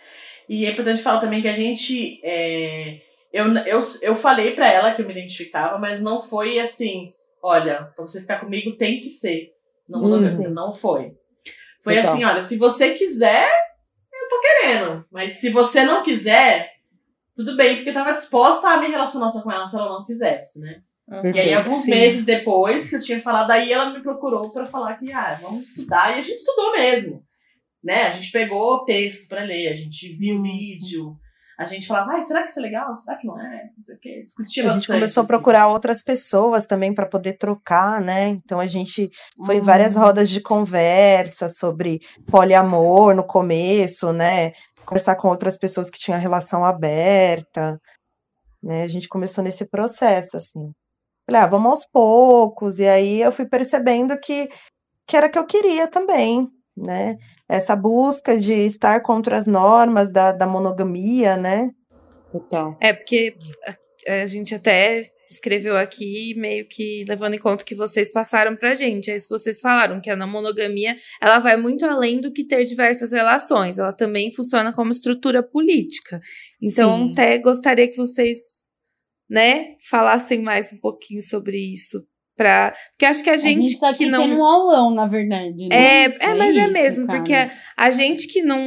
E é importante falar também que a gente. é, eu, eu, eu falei pra ela que eu me identificava, mas não foi assim: olha, pra você ficar comigo tem que ser. Não, Hum, não foi. Foi Total. assim: olha, se você quiser, eu tô querendo. Mas se você não quiser, tudo bem, porque eu tava disposta a me relacionar só com ela se ela não quisesse, né? E aí, alguns Sim. meses depois que eu tinha falado, aí ela me procurou pra falar que, ah, vamos estudar. E a gente estudou mesmo. Né? A gente pegou texto pra ler, a gente viu vídeo. A gente falava, ai, será que isso é legal? Será que não é? Não sei o quê. Discutia A gente bastante, começou a assim. procurar outras pessoas também para poder trocar, né? Então a gente foi em várias Hum. rodas de conversa sobre poliamor no começo, né? Conversar com outras pessoas que tinham relação aberta, né? A gente começou nesse processo, assim. Falei, ah, vamos aos poucos. E aí eu fui percebendo que, que era o que eu queria também, né? Essa busca de estar contra as normas da, da monogamia, né? Total. É, porque a, a gente até escreveu aqui meio que levando em conta o que vocês passaram pra gente. É isso que vocês falaram, que a não monogamia, ela vai muito além do que ter diversas relações. Ela também funciona como estrutura política. Então, Sim. até gostaria que vocês, né, falassem mais um pouquinho sobre isso. Pra... Porque acho que a A gente, gente tá aqui que não... tendo um aulão, na verdade. né? É, é, mas é isso, mesmo, cara. porque a, a gente que não,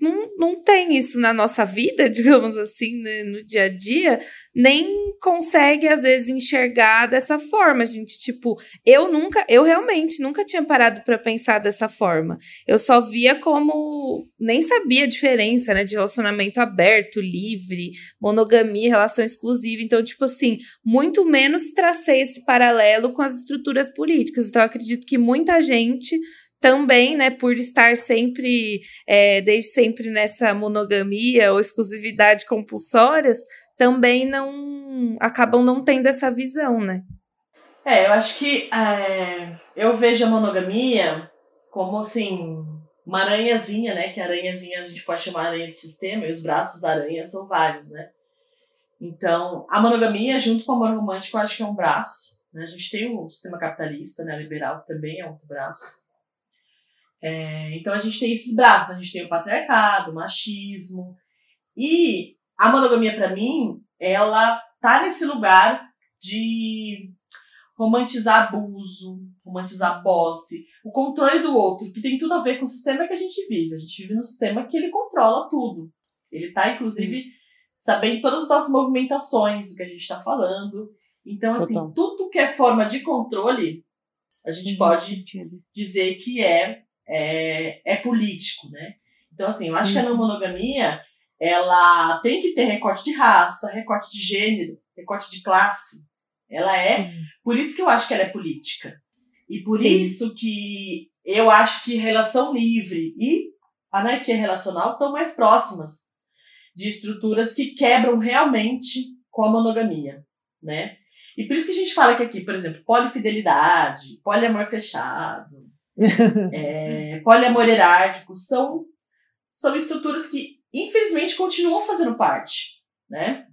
não não tem isso na nossa vida, digamos assim, né, no dia a dia, nem consegue às vezes enxergar dessa forma, gente, tipo, eu nunca, eu realmente nunca tinha parado pra pensar dessa forma. Eu só via como nem sabia a diferença, né, de relacionamento aberto, livre, monogamia, relação exclusiva. Então, tipo assim, muito menos tracei esse paralelo com as estruturas políticas. Então, acredito que muita gente também, né, por estar sempre, é, desde sempre nessa monogamia ou exclusividade compulsórias, também não acabam não tendo essa visão, né? É, eu acho que é, eu vejo a monogamia como assim, uma aranhazinha, né? Que aranhazinha a gente pode chamar aranha de sistema, e os braços da aranha são vários, né? Então, a monogamia, junto com o amor romântico, eu acho que é um braço. Né? A gente tem o sistema capitalista, né? liberal, que também é outro braço. É, então a gente tem esses braços, a gente tem o patriarcado, o machismo. E a monogamia, para mim, ela tá nesse lugar de romantizar abuso, romantizar posse, o controle do outro, que tem tudo a ver com o sistema que a gente vive. A gente vive num sistema que ele controla tudo. Ele tá, inclusive, sabendo todas as nossas movimentações do que a gente está falando. Então, assim, Total. tudo que é forma de controle, a gente pode dizer que é, é, é político, né? Então, assim, eu acho que a não monogamia, ela tem que ter recorte de raça, recorte de gênero, recorte de classe. Ela é, por isso que eu acho que ela é política. E por Sim. isso que eu acho que relação livre e anarquia relacional estão mais próximas de estruturas que quebram realmente com a monogamia, né? E por isso que a gente fala que aqui, por exemplo, polifidelidade, poliamor fechado, é, poliamor hierárquico, são, são estruturas que, infelizmente, continuam fazendo parte, né?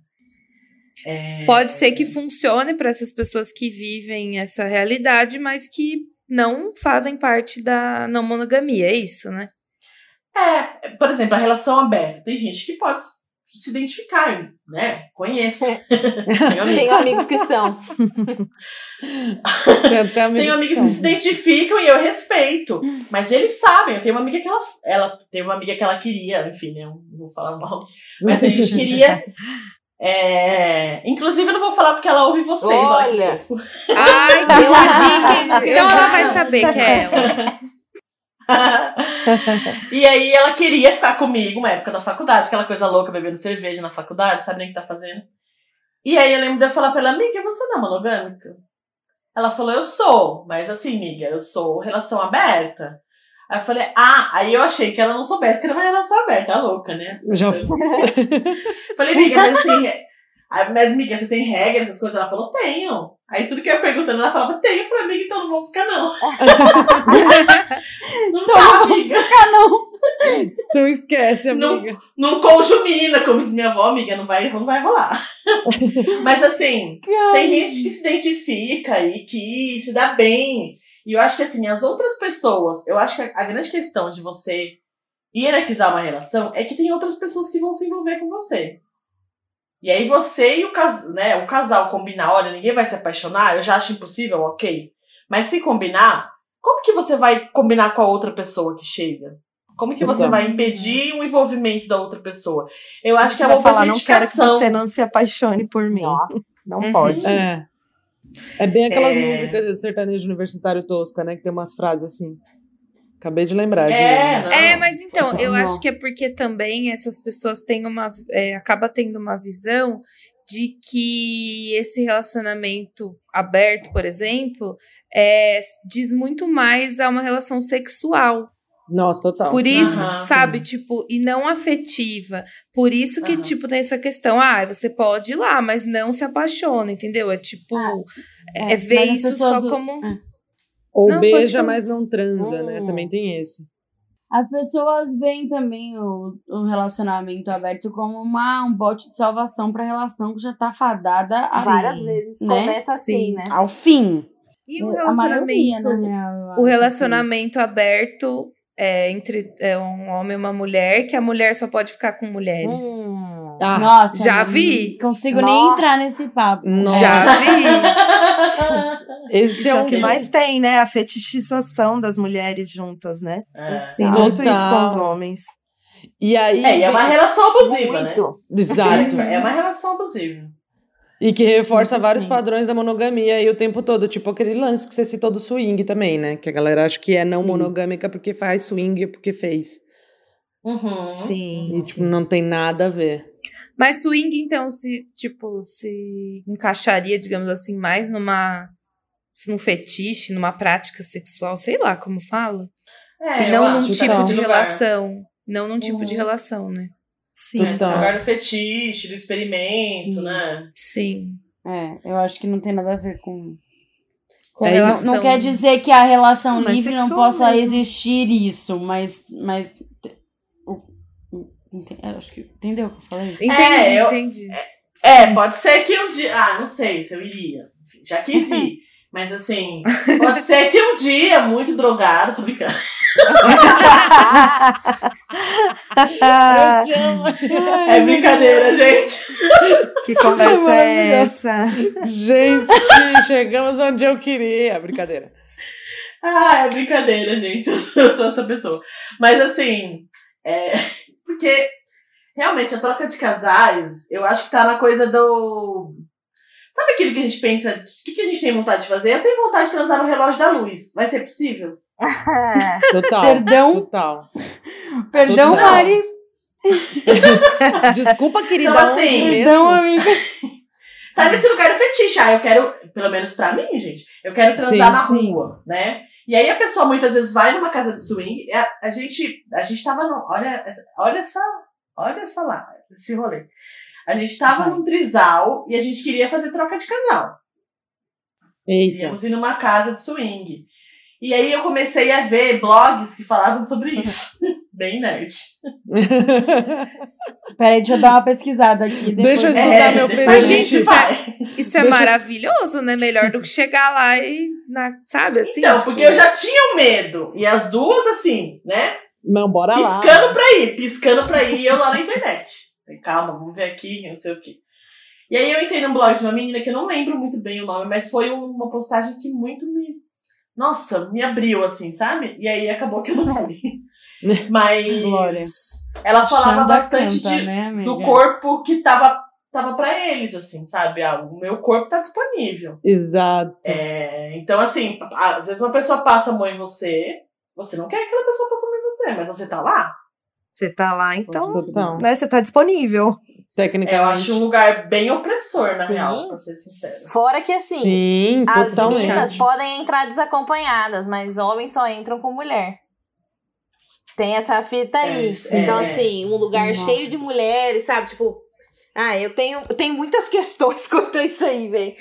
É, Pode ser que funcione para essas pessoas que vivem essa realidade, mas que não fazem parte da não monogamia, é isso, né? É, por exemplo, a relação aberta. Tem gente que pode se identificar, né? Conheço. Tenho amigos. Tenho amigos que são. Tem até amigos Tenho amigos que que se identificam e eu respeito. Mas eles sabem. Eu tenho uma amiga que ela. Ela tem uma amiga que ela queria, enfim, né? eu Não vou falar mal. Mas a gente queria. é, Inclusive, eu não vou falar porque ela ouve vocês. Olha. Olha. Ai, deu dica? Então ela vai saber que é ela. e aí ela queria ficar comigo uma época da faculdade, aquela coisa louca bebendo cerveja na faculdade, sabe nem o que tá fazendo. E aí eu lembro de eu falar pra ela, amiga, você não é monogâmica? Ela falou, eu sou, mas assim, amiga, eu sou relação aberta. Aí eu falei, ah, aí eu achei que ela não soubesse que era uma relação aberta, a louca, né? Já Falei, amiga, mas assim, aí, mas amiga, você tem regra, essas coisas? Ela falou, tenho. Aí tudo que eu ia perguntando, ela falava, tenho. Eu falei, amiga, então não vou ficar, não. não tá, amiga. Não esquece, Não- amiga. Não conjumina, como diz minha avó, amiga, não vai, não vai rolar. Mas assim, tem gente que se identifica e que se dá bem. E eu acho que assim, as outras pessoas, eu acho que a, a grande questão de você hierarquizar uma relação é que tem outras pessoas que vão se envolver com você. E aí você e o, cas né, o casal combinar, olha, ninguém vai se apaixonar, eu já acho impossível, ok. Mas se combinar, como que você vai combinar com a outra pessoa que chega? Como que você Então. vai impedir o envolvimento da outra pessoa? Eu acho que Você é uma falar, não quero que você não se apaixone por mim. Não Uhum. pode. É. É bem aquelas É. músicas de sertanejo universitário tosca, né? Que tem umas frases assim. Acabei de lembrar. É, de- não. É, mas então, eu acho que é porque também essas pessoas têm uma. É, acaba tendo uma visão de que esse relacionamento aberto, por exemplo, é, diz muito mais a uma relação sexual. Nossa, total. Por isso, Aham, sabe, tipo, e não afetiva. Por isso que, Aham. tipo, tem essa questão, ah, você pode ir lá, mas não se apaixona, entendeu? É tipo, é, é, ver mas as isso só como. é. Ou Não, beija, mas não transa, né? Hum. Também tem esse. As pessoas veem também o, o relacionamento aberto como uma, um bote de salvação pra relação que já tá fadada a, Várias vezes né? começa assim, Sim. né? ao fim. E o A maioria, relacionamento. acho, o relacionamento aberto é, entre é, um homem e uma mulher, que a mulher só pode ficar com mulheres. Hum. Ah. Nossa, Já não vi. Consigo nem Nossa. entrar nesse papo. Nossa. Já vi. esse Isso é é um o que mais tem, né? A fetichização das mulheres juntas, né? É. Total. muito isso com os homens. E aí. É, e é uma relação abusiva, né? Muito. Exato. É uma relação abusiva. E que reforça 100%. vários padrões da monogamia aí o tempo todo. Tipo aquele lance que você citou do swing também, né? Que a galera acha que é não Sim. monogâmica porque faz swing porque fez. Uhum. Sim. E, tipo, não tem nada a ver. Mas swing, então, se, tipo, se encaixaria, digamos assim, mais numa. num fetiche, numa prática sexual, sei lá como fala. É, e não num tipo nesse de lugar. relação. Não num tipo de Uhum. relação, né? Sim. É, Total. esse lugar do fetiche, do experimento, Sim. né? Sim. É, eu acho que não tem nada a ver com. Com É, Não, relação. não quer dizer que a relação mas livre não possa mesmo. existir isso, mas. mas eu acho que. Entendeu o que eu falei? Entendi, É, eu- entendi. É, pode ser que um dia. Ah, não sei se eu iria. Enfim, já quis ir. Mas assim, pode ser que um dia, muito drogado, tô brincando. Ah, É brincadeira, gente. que conversa é essa? Gente, chegamos onde eu queria. Brincadeira. Ah, é brincadeira, gente. Eu sou, eu sou essa pessoa. Mas assim, é, porque realmente a troca de casais, eu acho que tá na coisa do. Sabe aquilo que a gente pensa? O que, que a gente tem vontade de fazer? Eu tenho vontade de transar no relógio da luz. Vai ser possível? Total. Perdão? Total. Perdão, Total. Mari. Desculpa, querida. Então, assim? Perdão, amiga. Tá nesse lugar do fetiche. Ah, eu quero, pelo menos pra mim, gente, eu quero transar Sim, na sim. rua, né? E aí a pessoa muitas vezes vai numa casa de swing, a, a gente, a gente tava no, olha, olha essa, olha essa lá, esse rolê. A gente tava Vai. num trisal e a gente queria fazer troca de casal. Eita. Queríamos ir numa casa de swing. E aí eu comecei a ver blogs que falavam sobre isso. Bem nerd. Peraí, deixa eu dar uma pesquisada aqui. Deixa eu estudar meu depois Mas, a fetiche. gente, isso é, isso é maravilhoso, né? Melhor do que chegar lá e, na- sabe, assim? Então, tipo, porque eu já tinha um medo. E as duas, assim, né? Não, bora lá. piscando pra ir, piscando pra ir, e eu lá na internet. Falei, calma, vamos ver aqui, não sei o quê. E aí eu entrei num blog de uma menina que eu não lembro muito bem o nome, mas foi um- uma postagem que muito me. Nossa, me abriu, assim, sabe? E aí acabou que eu não fui. Mas. Glória. Ela falava Xanda bastante canta, de- né, do corpo que tava, tava pra eles, assim, sabe? Ah, o meu corpo tá disponível. Exato. É, então, assim, às vezes uma pessoa passa a mão em você, você não quer que aquela pessoa passe a mão em você, mas você tá lá. Você tá lá, então, Total. né? Você tá disponível. É, eu Tecnicamente. acho um lugar bem opressor, na Sim. real, pra ser sincero. Fora que assim, Sim, as totalmente. meninas podem entrar desacompanhadas, mas homens só entram com mulher. Tem essa fita aí. É, então, é. assim, um lugar Nossa. cheio de mulheres, sabe? Tipo, ah, eu tenho, eu tenho muitas questões quanto a isso aí, velho.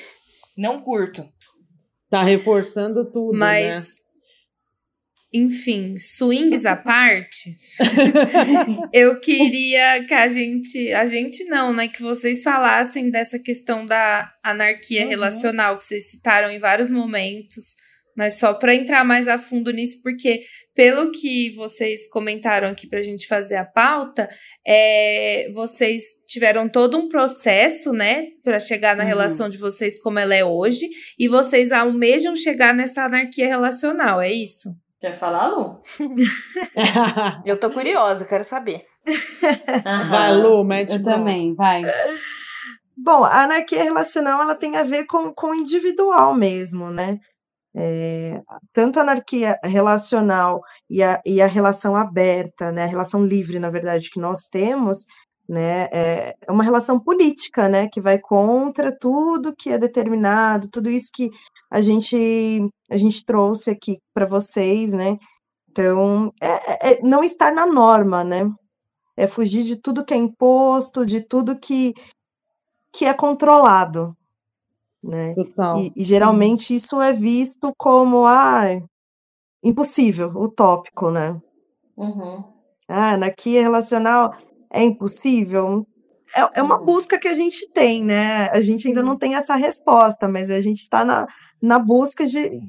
Não curto. Tá reforçando tudo, né? Mas, enfim, swings à parte, eu queria que a gente, a gente não, né, que vocês falassem dessa questão da anarquia Uhum. relacional que vocês citaram em vários momentos, mas só para entrar mais a fundo nisso, porque pelo que vocês comentaram aqui para a gente fazer a pauta, é, vocês tiveram todo um processo, né, para chegar na Uhum. relação de vocês como ela é hoje, e vocês almejam chegar nessa anarquia relacional, é isso? Quer falar, Lu? Eu tô curiosa, quero saber. Vai, Lu, mete Eu bronca. também, vai. Bom, a anarquia relacional ela tem a ver com, com o individual mesmo, né? É, tanto a anarquia relacional e a, e a relação aberta, né? A relação livre, na verdade, que nós temos, né? É é uma relação política, né? Que vai contra tudo que é determinado, tudo isso que a gente a gente trouxe aqui para vocês, né? Então, é, é- é não estar na norma, né? É fugir de tudo que é imposto, de tudo que, que é controlado, né? Total. E, e geralmente isso é visto como ah, impossível, utópico, né? Uhum. Ah, anarquia relacional é impossível. É, é uma busca que a gente tem, né? A gente ainda não tem essa resposta, mas a gente está na, na busca de,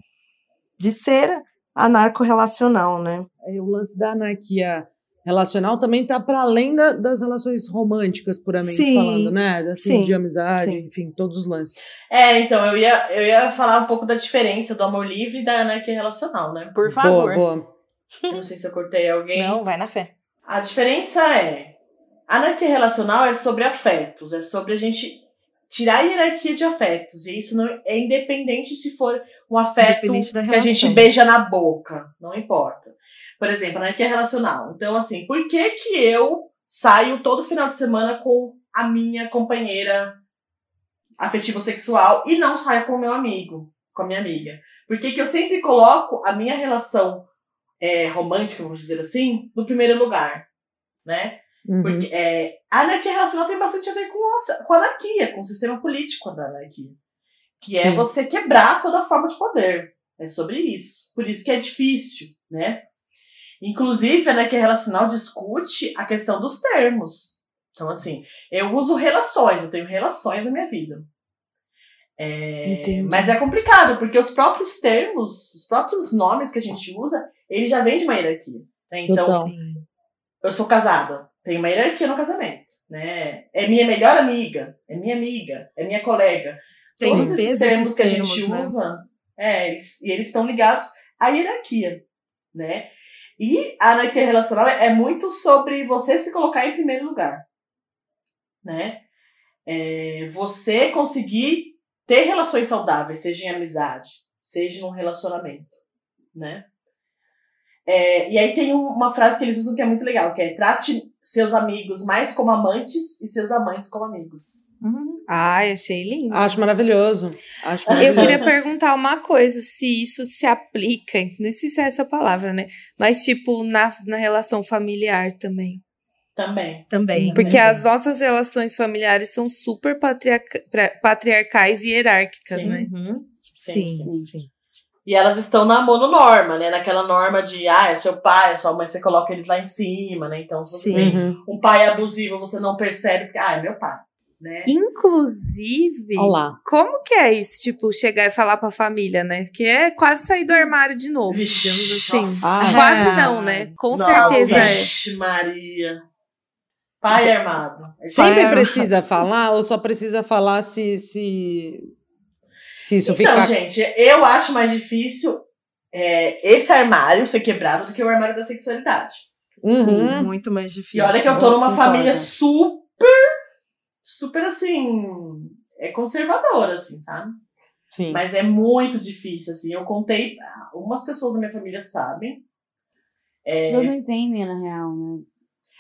de ser anarco-relacional, né? É, O lance da anarquia relacional também tá para além da- das relações românticas, puramente Sim, falando, né? Assim, sim, de amizade, sim. enfim, todos os lances. É, então, eu ia, eu ia falar um pouco da diferença do amor livre e da anarquia relacional, né? Por favor. Boa, boa. Eu Não sei se eu cortei alguém. Não, vai na fé. A diferença é: a anarquia relacional é sobre afetos, é sobre a gente tirar a hierarquia de afetos. E isso não é independente se for um afeto que a gente beija na boca. Não importa. Por exemplo, anarquia relacional. Então, assim, por que, que eu saio todo final de semana com a minha companheira afetivo sexual e não saio com o meu amigo, com a minha amiga? Por que, que eu sempre coloco a minha relação é, romântica, vamos dizer assim, no primeiro lugar? Né? Uhum. Porque é, a anarquia relacional tem bastante a ver com, a, com a anarquia, com o sistema político da anarquia. Que é Sim. você quebrar toda forma de poder. É sobre isso. Por isso que é difícil, né? Inclusive, a anarquia relacional discute a questão dos termos. Então, assim, eu uso relações, eu tenho relações na minha vida. É, mas é complicado, porque os próprios termos, os próprios nomes que a gente usa, ele já vem de uma hierarquia. né? Então, Total. Sim. eu sou casada, tem uma hierarquia no casamento, né? É minha melhor amiga, é minha amiga, é minha colega. Tem Todos esses termos que a termos, gente né? usa, é, eles, e eles estão ligados à hierarquia, né? E a anarquia relacional é muito sobre você se colocar em primeiro lugar, né? É, você conseguir ter relações saudáveis, seja em amizade, seja num relacionamento, né? É, e aí tem um- uma frase que eles usam que é muito legal, que é trate seus amigos mais como amantes e seus amantes como amigos. Ai, achei lindo. Acho maravilhoso. Acho Eu maravilhoso. queria perguntar uma coisa, se isso se aplica, nem sei se é essa palavra, né? Mas, tipo, na, na relação familiar também. Também. Também. Porque né? as nossas relações familiares são super patriarca- patriarcais e hierárquicas, Sim. né? Uhum. Sim, Sim, sim. sim. E elas estão na mononorma, né? Naquela norma de, ah, é seu pai, é sua mãe, você coloca eles lá em cima, né? Então, se você Sim. tem Uhum. um pai abusivo, você não percebe, porque, ah, é meu pai, né? Inclusive, Olha lá. como que é isso, tipo, chegar e falar pra família, né? Que é quase sair do armário de novo, Vixe, digamos assim. nossa. Ah, quase é. não, né? Com Não, certeza é. Vixe, Maria. Pai armado. Sempre Pai- precisa falar ou só precisa falar se se, se isso então, ficar. gente, eu acho mais difícil é, esse armário ser quebrado do que o armário da sexualidade. Uhum. Muito mais difícil. E olha que eu tô numa Concordo. família super, super assim, é conservadora, assim, sabe? Sim. Mas é muito difícil, assim. Eu contei, algumas pessoas da minha família sabem. As É, pessoas não entendem, na real, né?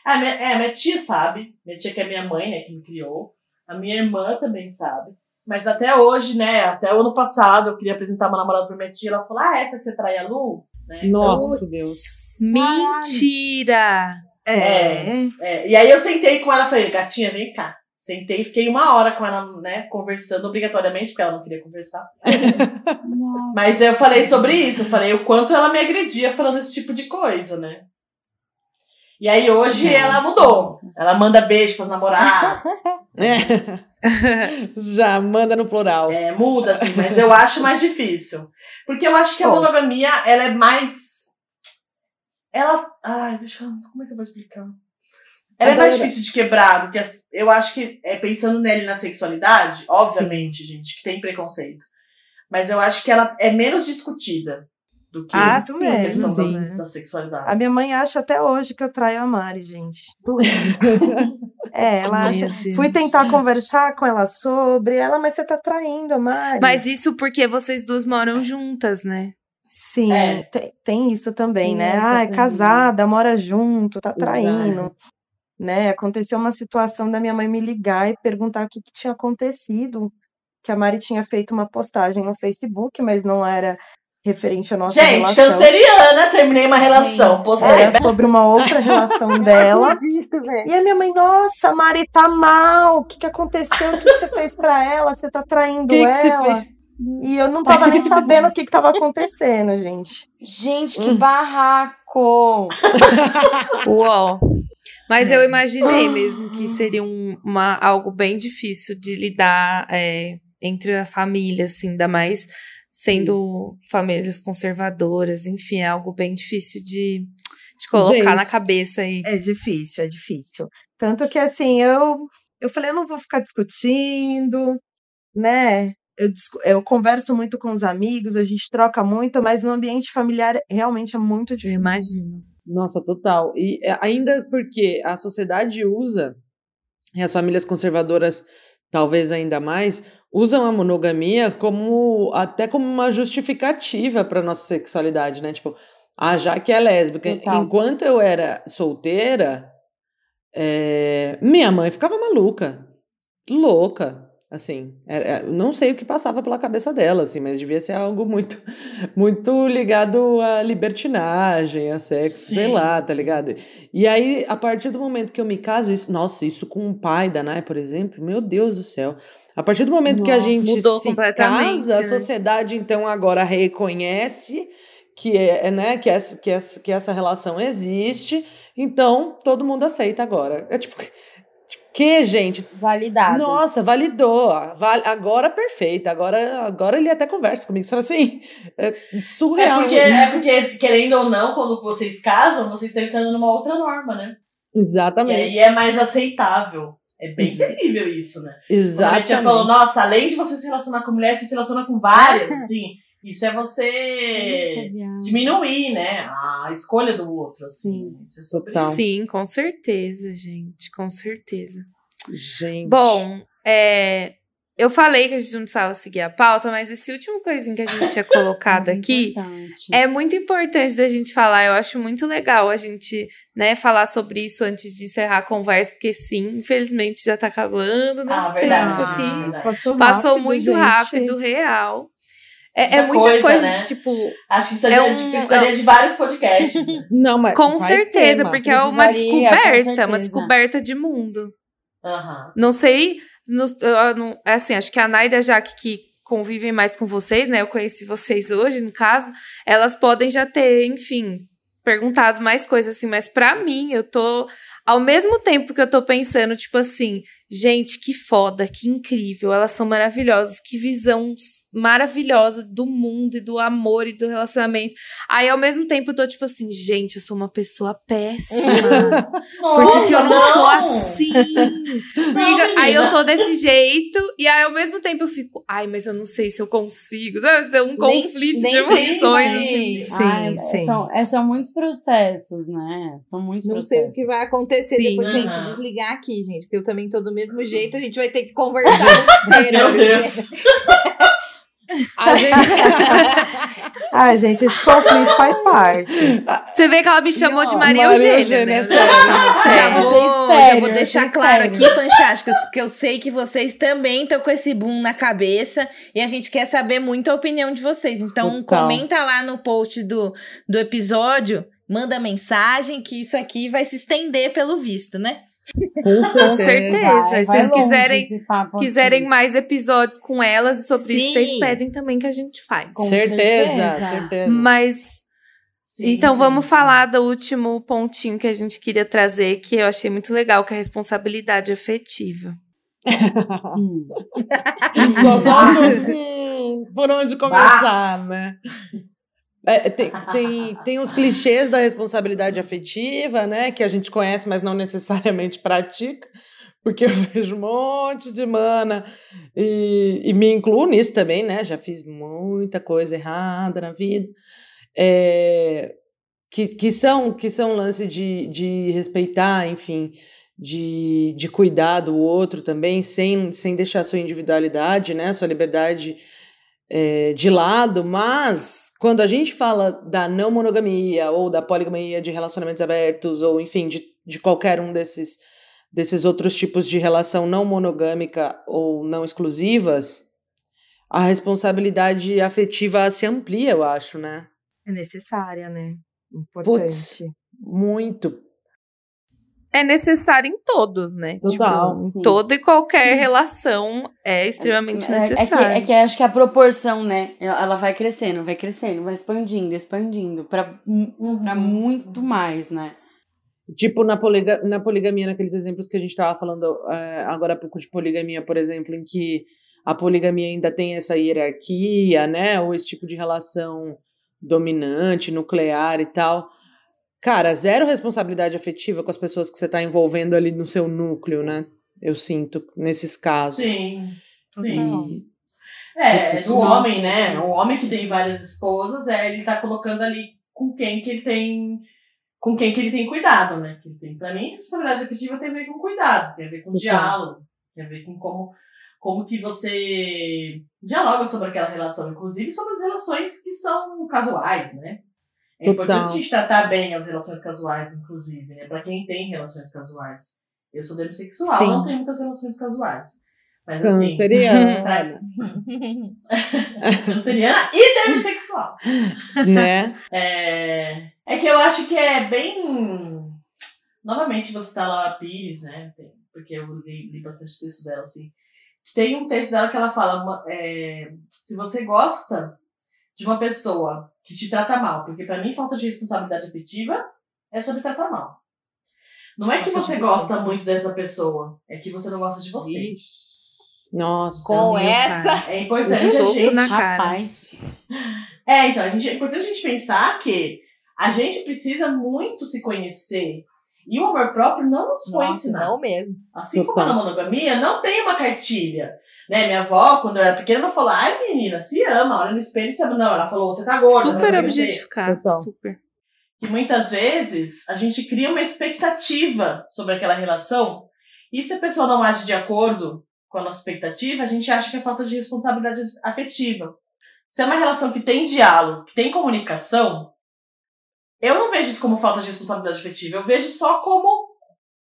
a minha, é, minha tia sabe. Minha tia que é minha mãe, né, que me criou. A minha irmã também sabe. Mas até hoje, né, até o ano passado, eu queria apresentar uma namorada pra minha tia. Ela falou, ah, essa que você trai a Lu? Né? Nossa, Deus. Mentira! É. É, e aí eu sentei com ela e falei, gatinha, vem cá. Sentei e fiquei uma hora com ela, né, conversando obrigatoriamente, porque ela não queria conversar. Nossa. Mas eu falei sobre isso, eu falei o quanto ela me agredia falando esse tipo de coisa, né? E aí hoje Gente. ela mudou. Ela manda beijo pras namoradas. É. Já manda no plural. É, muda, assim, mas eu acho mais difícil. Porque eu acho que a monogamia, ela é mais. Ela. Ai, deixa eu. Como é que eu vou explicar? Ela é mais difícil de quebrar do que as, eu acho que, é, pensando nele na sexualidade, obviamente, gente, que tem preconceito. Mas eu acho que ela é menos discutida do que Ah, a sim, questão sim. das sexualidades. A minha mãe acha até hoje que eu traio a Mari, gente. É, ela acha. Fui tentar conversar com ela sobre ela, mas você tá traindo a Mari. Mas isso porque vocês duas moram juntas, né? Sim, É. tem, tem isso também, Tem né? Ah, é também. casada, mora junto, tá Exato. traindo. Né? Aconteceu uma situação da minha mãe me ligar e perguntar o que, que tinha acontecido. Que a Mari tinha feito uma postagem no Facebook, mas não era referente à nossa Gente, relação. canceriana, terminei uma relação. Gente, postei. Era sobre uma outra relação dela. acredito, velho. E a minha mãe, nossa, a Mari tá mal. O que, que aconteceu? O que, que você fez pra ela? Você tá traindo que ela? que você fez? E eu não tava nem sabendo o que, que tava acontecendo, gente. Gente, que barraco! Uau! Mas eu imaginei mesmo que seria um- uma, algo bem difícil de lidar é, entre a família, assim, ainda mais sendo famílias conservadoras, enfim, é algo bem difícil de, de colocar na Gente. cabeça aí. É difícil, é difícil. Tanto que assim, eu, eu falei, eu não vou ficar discutindo, né? Eu, eu converso muito com os amigos, a gente troca muito, mas no ambiente familiar realmente é muito Eu difícil. imagino. Nossa, total. E é, ainda porque a sociedade usa, e as famílias conservadoras talvez ainda mais, usam a monogamia como até como uma justificativa para nossa sexualidade, né? Tipo, ah, já que é lésbica. Total. Enquanto eu era solteira, é, minha mãe ficava maluca, louca. Assim, é- é, não sei o que passava pela cabeça dela, assim, mas devia ser algo muito, muito ligado à libertinagem, a sexo, sei Sim, lá, tá sim. ligado? E aí, a partir do momento que eu me caso, isso, nossa, isso com um pai da Nai, por exemplo, meu Deus do céu. A partir do momento que a Nossa, gente mudou se casa, a né? sociedade então agora reconhece que é, né, que essa, que essa, que essa relação existe, então todo mundo aceita agora. É tipo, que, gente? Validado. Nossa, validou. val- agora perfeito. Agora, agora ele até conversa comigo. Sabe assim? É É surreal. porque, é porque, querendo ou não, quando vocês casam, vocês estão entrando numa outra norma, né? E Exatamente. aí é mais aceitável. É bem terrível isso, né? Quando a Exatamente. tia falou, nossa, além de você se relacionar com mulher, você se relaciona com várias, assim. Isso é você diminuir, né? A escolha do outro, assim. Isso é super Total. Sim, com certeza, gente, com certeza. Gente. Bom, é, eu falei que a gente não precisava seguir a pauta, mas esse último coisinho que a gente tinha colocado aqui Importante. é muito importante da gente falar. Eu acho muito legal a gente, né, falar sobre isso antes de encerrar a conversa, porque sim, infelizmente já tá acabando nosso Ah, tempo aqui. Ah. Passou, Passou rápido, muito gente. rápido, real. É, é Muita coisa, coisa, né? de tipo. Acho que precisaria, É de, um- precisaria de vários podcasts. né? Não, mas Com certeza, ter, porque é uma descoberta, uma descoberta de mundo. Aham. Não sei, no- não- é assim, acho que a Naida, já que, que convivem mais com vocês, né? Eu conheci vocês hoje, no caso, elas podem já ter, enfim, perguntado mais coisas assim, mas para mim, eu tô ao mesmo tempo que eu tô pensando, tipo assim, gente, que foda, que incrível, elas são maravilhosas, que visão maravilhosa do mundo e do amor e do relacionamento. Aí, ao mesmo tempo, eu tô tipo assim, gente, eu sou uma pessoa péssima. porque que eu não, não. sou assim? Porque- aí eu tô desse jeito, e aí, ao mesmo tempo, eu fico, ai, mas eu não sei se eu consigo. Sabe? É um Nem- conflito nem de sei emoções. assim. Sim, Ai, sim. São, é, são muitos processos, né? São muitos Não sei processos. o que vai acontecer Sim. depois que a gente desligar aqui, gente. Porque eu também tô do mesmo jeito. A gente vai ter que conversar muito sério. Meu porque Deus. A gente... Ai, gente, esse conflito faz parte. Você vê que ela me chamou de Maria, Maria Eugênia, Eugênia, né? sério. Já Sério. vou, Achei já sério, vou deixar claro sério. aqui, fanchásticas, porque eu sei que vocês também estão com esse boom na cabeça e a gente quer saber muito a opinião de vocês. Então, Total. comenta lá no post do, do episódio, manda mensagem, que isso aqui vai se estender pelo visto, né? Com Com certeza. Vai, Se vai vocês quiserem, quiserem mais episódios com elas e sobre isso, Sim. vocês pedem também que a gente faz. Com certeza, certeza. certeza. Mas Sim, então vamos gente. falar do último pontinho que a gente queria trazer, que eu achei muito legal, que é a responsabilidade afetiva. Hum. Só hum, por onde começar, né? É, tem, tem, tem os clichês da responsabilidade afetiva, né? Que a gente conhece, mas não necessariamente pratica. Porque eu vejo um monte de mana e, e me incluo nisso também, né? Já fiz muita coisa errada na vida. É, que, que são que são lance de, de respeitar, enfim, de, de cuidar do outro também, sem, sem deixar sua individualidade, né, sua liberdade é, de lado, mas quando a gente fala da não monogamia ou da poligamia de relacionamentos abertos, ou enfim, de, de qualquer um desses, desses outros tipos de relação não monogâmica ou não exclusivas, a responsabilidade afetiva se amplia, eu acho, né? É necessária, né? Importante. Muito. É necessário em todos, né? Total. Tipo, Sim. em toda e qualquer relação é extremamente É- É, que, necessário. é que acho que a proporção, né? Ela vai crescendo, vai crescendo, vai expandindo, expandindo pra, Uhum. pra muito mais, né? Tipo, na, poliga na poligamia, naqueles exemplos que a gente estava falando é, agora há pouco de poligamia, por exemplo, em que a poligamia ainda tem essa hierarquia, né? Ou esse tipo de relação dominante, nuclear e tal. Cara, zero responsabilidade afetiva com as pessoas que você está envolvendo ali no seu núcleo, né? Eu sinto nesses casos. Sim, sim. E- É, Putz, do nossa, homem, né? sim. O homem que tem várias esposas, é, ele tá colocando ali com quem que ele tem. Com quem que ele tem cuidado, né? Que ele tem, pra mim, responsabilidade afetiva tem a ver com cuidado, tem a ver com Total. diálogo, tem a ver com como, como que você dialoga sobre aquela relação, inclusive sobre as relações que são casuais, né? É Total. importante a gente tratar bem as relações casuais, inclusive, né? Pra quem tem relações casuais. Eu sou demissexual, Sim. não tenho muitas relações casuais. Mas assim. Canceriana, pra- Canceriana e demissexual. né? É, é que eu acho que é bem. Novamente, você tá lá Pires, né? Porque eu li, li bastante texto dela, assim. Tem um texto dela que ela fala: é, se você gosta de uma pessoa que te trata mal, porque pra mim falta de responsabilidade afetiva é sobre tratar mal. Não é que você gosta muito dessa pessoa, é que você não gosta de você. Nossa. Com essa. É Um importante a gente na cara. Rapaz, É, então, a gente, é importante a gente pensar que a gente precisa muito se conhecer. E o amor próprio não nos foi ensinado. não mesmo. Assim como Total. na monogamia, não tem uma cartilha. Né? Minha avó, quando eu era pequena, ela falou: ai, menina, se ama, olha no espelho e se ama. Não, ela falou: você tá gorda. Super vai emagrecer." objetificado. Total. Super. Que muitas vezes a gente cria uma expectativa sobre aquela relação. E se a pessoa não age de acordo com a nossa expectativa, a gente acha que é falta de responsabilidade afetiva. Se é uma relação que tem diálogo, que tem comunicação, eu não vejo isso como falta de responsabilidade afetiva. Eu vejo só como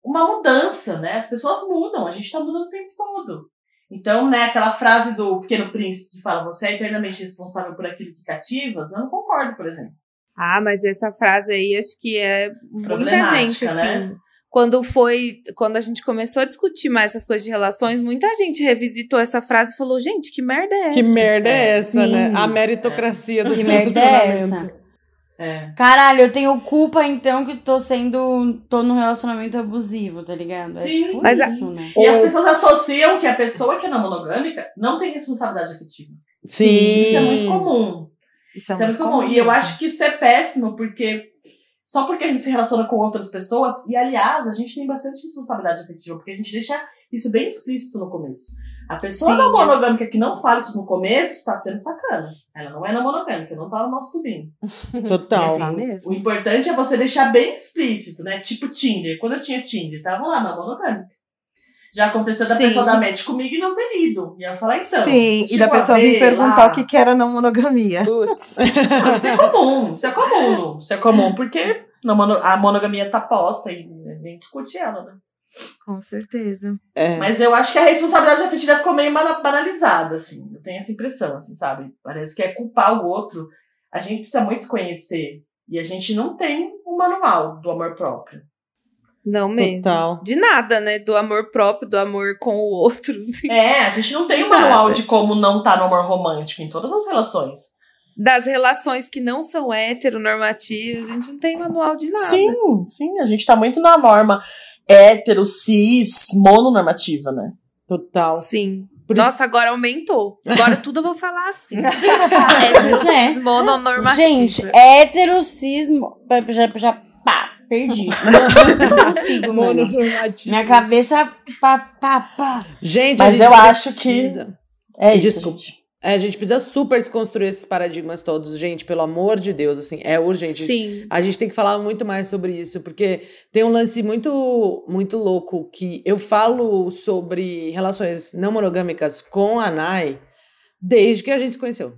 uma mudança, né? As pessoas mudam, a gente tá mudando o tempo todo. Então, né, aquela frase do Pequeno Príncipe que fala você é eternamente responsável por aquilo que cativas, eu não concordo, por exemplo. Ah, mas essa frase aí acho que é muita gente, assim. né? quando foi, quando a gente começou a discutir mais essas coisas de relações, muita gente revisitou essa frase e falou: gente, que merda é essa? Que merda é É, essa, sim. né? A meritocracia do Que merda é essa? É. Caralho, eu tenho culpa então que tô sendo. tô num relacionamento abusivo, tá ligado? É Sim. tipo Mas a- isso, né? E as pessoas associam que a pessoa que é não monogâmica não tem responsabilidade afetiva. Sim. Isso é muito comum. Isso é, Isso é muito comum. E eu acho que isso é péssimo, porque só porque a gente se relaciona com outras pessoas, e aliás, a gente tem bastante responsabilidade afetiva, porque a gente deixa isso bem explícito no começo. A pessoa Sim. não monogâmica que não fala isso no começo tá sendo sacana. Ela não é não monogâmica, não tá no nosso tubinho. Total. Assim, mesmo. O importante é você deixar bem explícito, né? Tipo Tinder. Quando eu tinha Tinder, tava lá, não monogâmica. Já aconteceu da Sim. pessoa dar match comigo e não ter ido. E eu falar, então. Sim, e da pessoa vir perguntar lá? o que, que era não monogamia. Putz. Não, isso é comum, isso é comum, Lu. Isso é comum, porque a monogamia tá posta e nem discute ela, né? Com certeza. É. Mas eu acho que a responsabilidade afetiva ficou meio bana- banalizada, assim. Eu tenho essa impressão, assim, sabe? Parece que é culpar o outro. A gente precisa muito se conhecer. E a gente não tem um manual do amor próprio. Não mesmo. Total. De nada, né? Do amor próprio, do amor com o outro. É, a gente não tem um manual de como não tá no amor romântico em todas as relações. Das relações que não são heteronormativas, a gente não tem manual de nada. Sim, sim, a gente tá muito na norma hétero, cis, mononormativa, né? Total. Sim. Por isso- Nossa, agora aumentou. Agora tudo eu vou falar assim. É. Cis mononormativa. Gente, hétero, cismo. Já, já, pá, perdi. Não consigo, mano. Mononormativo. Minha cabeça, pá, pá, pá. Gente, Mas gente eu acho precisa- É isso, Desculpa. gente. É, a gente precisa super desconstruir esses paradigmas todos, gente, pelo amor de Deus, assim, é urgente. Sim. A gente tem que falar muito mais sobre isso, porque tem um lance muito, muito louco que eu falo sobre relações não monogâmicas com a Nai desde que a gente se conheceu.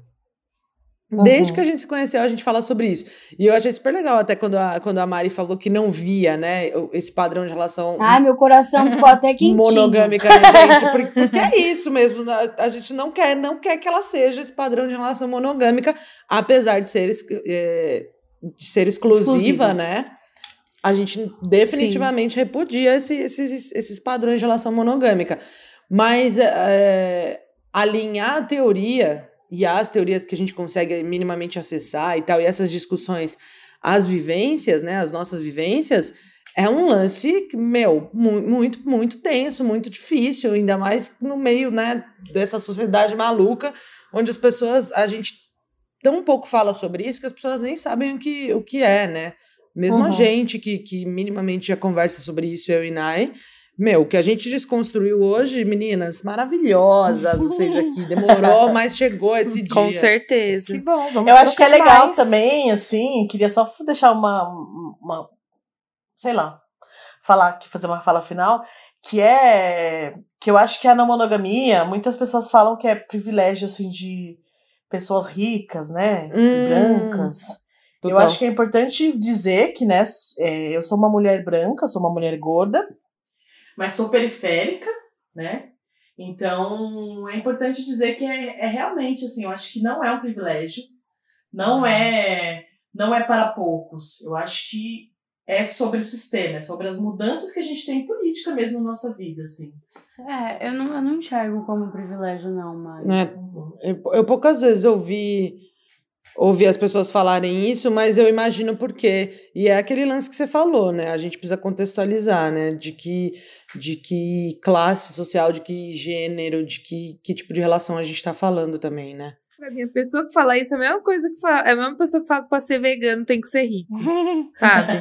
Desde que a gente se conheceu, a gente fala sobre isso. E eu achei super legal até quando a, quando a Mari falou que não via, né, esse padrão de relação Ai, meu coração ficou até quentinho. monogâmica, né, gente? Porque, porque é isso mesmo. A, a gente não quer, não quer que ela seja esse padrão de relação monogâmica, apesar de ser, é, de ser exclusiva, Exclusiva. né? A gente definitivamente repudia esse- esses, esses padrões de relação monogâmica. Mas é, alinhar a teoria e as teorias que a gente consegue minimamente acessar e tal, e essas discussões, as vivências, né? As nossas vivências, é um lance, meu, mu- muito, muito tenso, muito difícil, ainda mais no meio, né, dessa sociedade maluca, onde as pessoas, a gente tão pouco fala sobre isso que as pessoas nem sabem o que, o que é, né? Mesmo a Uhum. gente que, que minimamente já conversa sobre isso, eu e Nai, meu, o que a gente desconstruiu hoje, meninas, maravilhosas vocês aqui, demorou, mas chegou esse dia. Com certeza. Que bom, vamos Eu acho que é trocar legal mais. também, assim, queria só deixar uma, uma sei lá, falar fazer uma fala final, que é que eu acho que a não monogamia, muitas pessoas falam que é privilégio, assim, de pessoas ricas, né, Hum, brancas. Eu Total. acho que é importante dizer que, né, é, eu sou uma mulher branca, sou uma mulher gorda, mas sou periférica, né? Então, é importante dizer que é, é realmente, assim, eu acho que não é um privilégio, não é, não é para poucos. Eu acho que é sobre o sistema, é sobre as mudanças que a gente tem em política mesmo na nossa vida, assim. É, eu não, eu não enxergo como privilégio, não, Mari. Né? Eu, eu poucas vezes ouvi, ouvi as pessoas falarem isso, mas eu imagino por quê. E é aquele lance que você falou, né? A gente precisa contextualizar, né? De que, de que classe social, de que gênero, de que, que tipo de relação a gente está falando também, né? Pra mim, a pessoa que fala isso é a mesma coisa que fala. É a mesma pessoa que fala que pra ser vegano tem que ser rico. Sabe?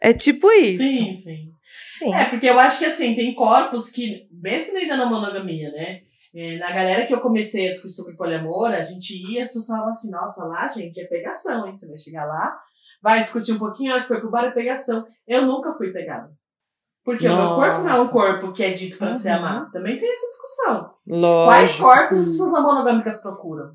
É tipo isso. Sim, sim. Sim. É, porque eu acho que assim, tem corpos que, mesmo ainda na monogamia, né? É, na galera que eu comecei a discutir sobre poliamor, a gente ia, as pessoas falavam assim, nossa, lá, gente, é pegação, hein? Você vai chegar lá, vai discutir um pouquinho, ah, foi pro bar é pegação. Eu nunca fui pegada. Porque o meu corpo não é um Nossa. corpo que é dito para ser Uhum. amado. Também tem essa discussão. Lógico. Quais corpos as pessoas não monogâmicas procuram?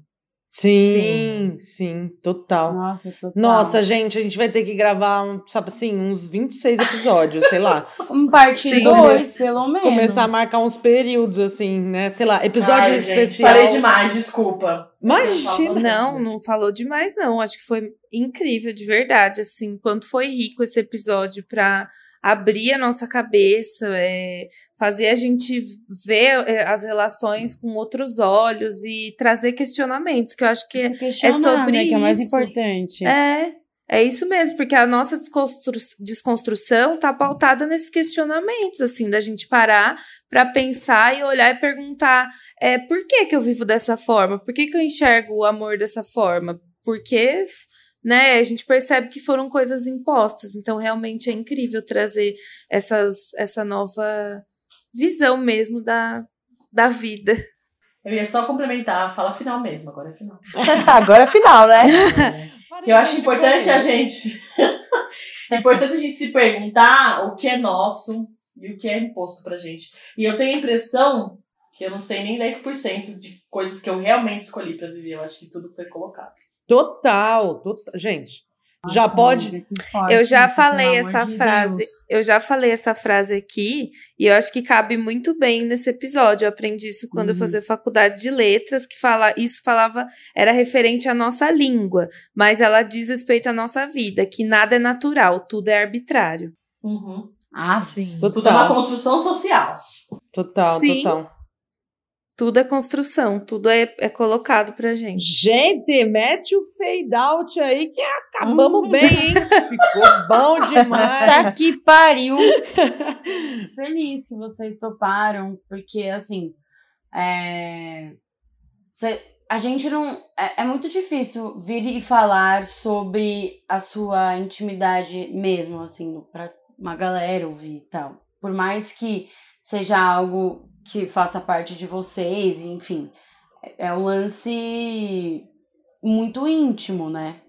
Sim, sim, total. Nossa, total. Nossa, gente, a gente vai ter que gravar, um, sabe assim, uns 26 episódios, sei lá. Um parte Sim. 2, Come- pelo menos. Começar a marcar uns períodos, assim, né? Sei lá, episódio Ai, gente, especial. Falei demais, desculpa. Imagina. Não, não falou demais, não. Acho que foi incrível, de verdade, assim, quanto foi rico esse episódio pra abrir a nossa cabeça, é, fazer a gente ver é, as relações com outros olhos e trazer questionamentos, que eu acho que Se é questionar, sobre né, isso. que é mais importante. É, é isso mesmo, porque a nossa desconstru desconstrução tá pautada nesses questionamentos, assim, da gente parar para pensar e olhar e perguntar é, por que que eu vivo dessa forma? Por que que eu enxergo o amor dessa forma? Porque, né, a gente percebe que foram coisas impostas, então realmente é incrível trazer essas, essa nova visão mesmo da, da vida. Eu ia só complementar, fala final mesmo, agora é final. Agora é final, né? Eu acho importante a gente. é importante a gente se perguntar o que é nosso e o que é imposto pra gente. E eu tenho a impressão que eu não sei nem 10% de coisas que eu realmente escolhi pra viver. Eu acho que tudo foi colocado. Total, total. Gente, já pode. Eu já falei essa frase. Eu já falei essa frase aqui e eu acho que cabe muito bem nesse episódio. Eu aprendi isso quando eu Uhum. fazia faculdade de letras, que fala, isso falava era referente à nossa língua, mas ela diz respeito à nossa vida, que nada é natural, tudo é arbitrário. Uhum. Ah, sim. Tudo é uma Total, construção social. total, Sim. total. Tudo é construção, tudo é, é colocado pra gente. Gente, mete o fade out aí que acabamos bem, hein? Ficou bom demais. Tá que pariu! Feliz que vocês toparam, porque assim, é, cê- a gente não. É, é muito difícil vir e falar sobre a sua intimidade mesmo, assim, pra uma galera ouvir e tal. Por mais que seja algo que faça parte de vocês, enfim. É um lance muito íntimo, né?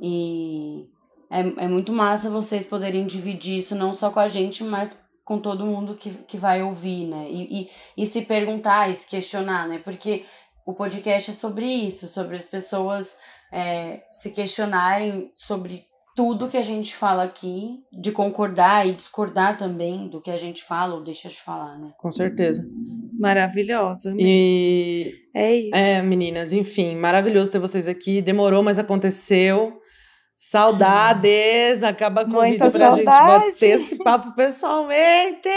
E é, é muito massa vocês poderem dividir isso não só com a gente, mas com todo mundo que, que vai ouvir, né? E, e, e se perguntar e se questionar, né? Porque o podcast é sobre isso, sobre as pessoas é, se questionarem sobre tudo que a gente fala aqui, de concordar e discordar também do que a gente fala ou deixa de falar, né? Com certeza. Maravilhosa. E É isso. é, meninas, enfim, maravilhoso ter vocês aqui. Demorou, mas aconteceu. Saudades! Acaba com o Muita vídeo pra saudade. gente bater esse papo pessoalmente,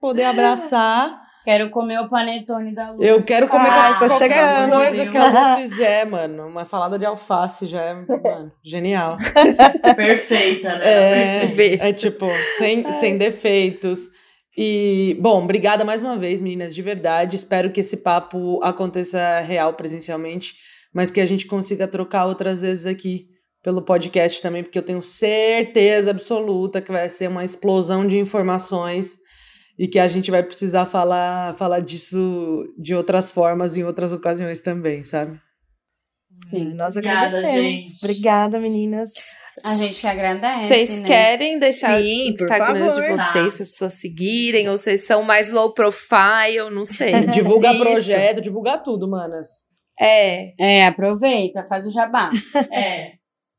poder abraçar. Quero comer o panetone da Lu. Eu quero comer Ai, tô qualquer coisa que ela fizer, mano. Uma salada de alface já é, mano, genial. Perfeita, né? É, Perfeita. É tipo, sem, sem defeitos. E, bom, obrigada mais uma vez, meninas, de verdade. Espero que esse papo aconteça real presencialmente, mas que a gente consiga trocar outras vezes aqui pelo podcast também, porque eu tenho certeza absoluta que vai ser uma explosão de informações e que a gente vai precisar falar, falar disso de outras formas em outras ocasiões também, sabe? Sim, nós Obrigada, agradecemos. gente. Obrigada, meninas. A gente que agradece, Vocês né? querem deixar Sim, por Instagrams de vocês Tá. para as pessoas seguirem? Ou vocês são mais low profile? Não sei. Divulga Isso. projeto, divulga tudo, manas. É. É, aproveita, faz o jabá. É.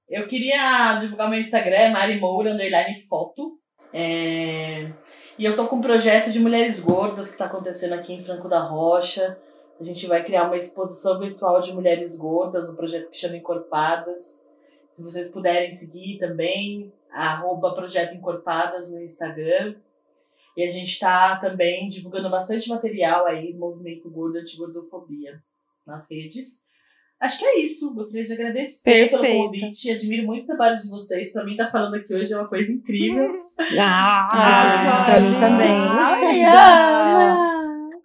Eu queria divulgar meu Instagram, Mari Moura, underline foto. É, E eu tô com um projeto de mulheres gordas que tá acontecendo aqui em Franco da Rocha. A gente vai criar uma exposição virtual de mulheres gordas, um projeto que chama Encorpadas. Se vocês puderem seguir também, arroba Projeto Encorpadas no Instagram. E a gente tá também divulgando bastante material aí movimento gordo anti-gordofobia nas redes. Acho que é isso. Gostaria de agradecer pelo Perfeito. convite. Admiro muito o trabalho de vocês. Pra mim, estar falando aqui hoje é uma coisa incrível. Ah, pra mim também.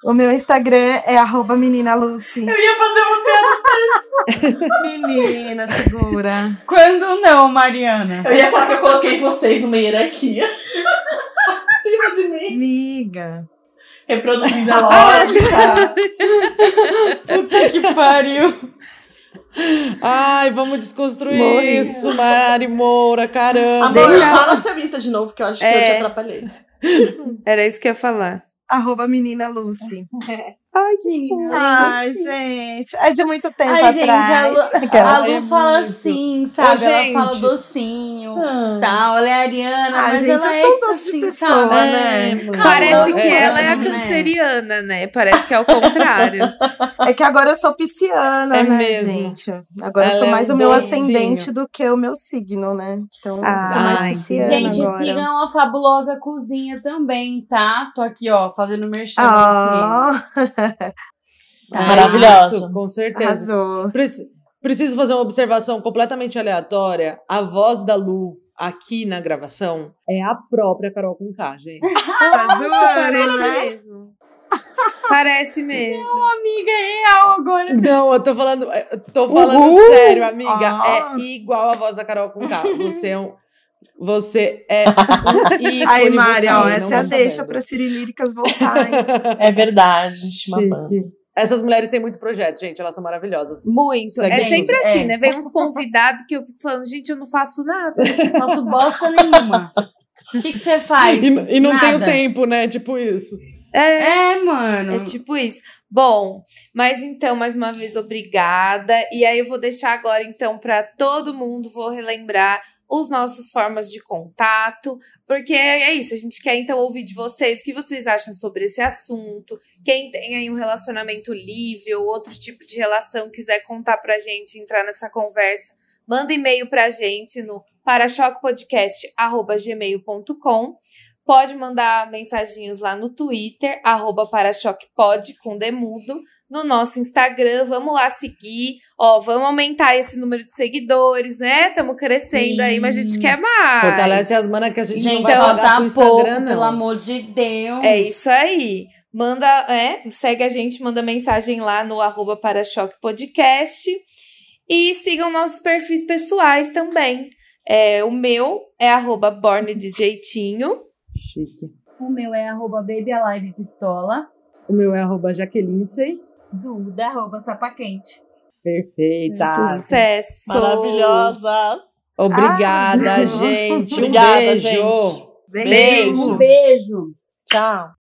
O meu Instagram é arroba menina Lucy. Eu ia fazer uma Menina, segura. Quando não, Mariana? Eu ia falar que eu coloquei vocês numa hierarquia. Acima de mim. Amiga. Reproduzindo a lógica. Puta que pariu. Ai, vamos desconstruir Morri. isso, Mari Moura, caramba. Amor, Deixa- fala seu Insta de novo, que eu acho que eu É. te atrapalhei. Era isso que eu ia falar. Arroba menina Lucy. Ai, que fofo. Ai, gente. É de muito tempo Ai, gente, a atrás. Lu, a Lu é fala muito. assim, sabe? Ô, ela fala docinho, Ah. tal. Ela é ariana, Ai, mas gente, ela eu é sou doce de assim, pessoa, sabe? né? Parece que é, ela é a né? canceriana, né? Parece que é o contrário. É que agora eu sou pisciana, É né, mesmo. gente? Agora eu Ela sou é mais um o meu docinho. ascendente do que o meu signo, né? Então, eu sou Ai, mais pisciana Gente, agora. sigam a Fabulosa Cozinha também, tá? Tô aqui, ó, fazendo merchan. Ah, Tá. Maravilhosa. Isso, com certeza. arrasou. Preciso fazer uma observação completamente aleatória. A voz da Lu aqui na gravação é a própria Carol Conká, gente. Tá zoando, né? mesmo. Parece mesmo. Amiga, é real agora. Não, eu tô falando, eu tô falando Uhul. sério, amiga. Ah. É igual a voz da Carol Conká. Você é um. Você é um. Aí, Mari, você ó, essa é a deixa pra Cirilíricas voltarem. É verdade, gente. Chique. Essas mulheres têm muito projeto, gente. Elas são maravilhosas. Muito. Segue É sempre assim, É. né? Vem uns convidados que eu fico falando, gente, eu não faço nada. Não faço bosta nenhuma. O que que você faz? E, e não Nada. tenho tempo, né? Tipo isso. É, É, mano. É tipo isso. Bom, mas então, mais uma vez, obrigada. E aí eu vou deixar agora, então, para todo mundo, vou relembrar os nossos formas de contato, porque é isso, a gente quer então ouvir de vocês o que vocês acham sobre esse assunto. Quem tem aí um relacionamento livre ou outro tipo de relação quiser contar pra gente, entrar nessa conversa, manda e-mail pra gente no parachoquepodcast@gmail.com. Pode mandar mensaginhos lá no Twitter, arroba parachoquepod, com demudo. No nosso Instagram, vamos lá seguir. Ó, vamos aumentar esse número de seguidores, né? Estamos crescendo aí, mas a gente quer mais. Fortalece as manas que a gente, não Gente, vai então, pagar falta pro pouco, Instagram, não. pelo amor de Deus. É isso aí. Manda, é, segue a gente, manda mensagem lá no arroba Parachoque Podcast. E sigam nossos perfis pessoais também. É, o meu é arroba Borne de Jeitinho. Chique. O meu é arroba babyalivepistola. O meu é arroba Jaqueline Duda, arroba sapaquente. Perfeita. Sucesso! Maravilhosas. Obrigada, Arrasou. gente. Um Obrigada, beijo. gente. Beijo. Beijo. Um beijo. Tchau.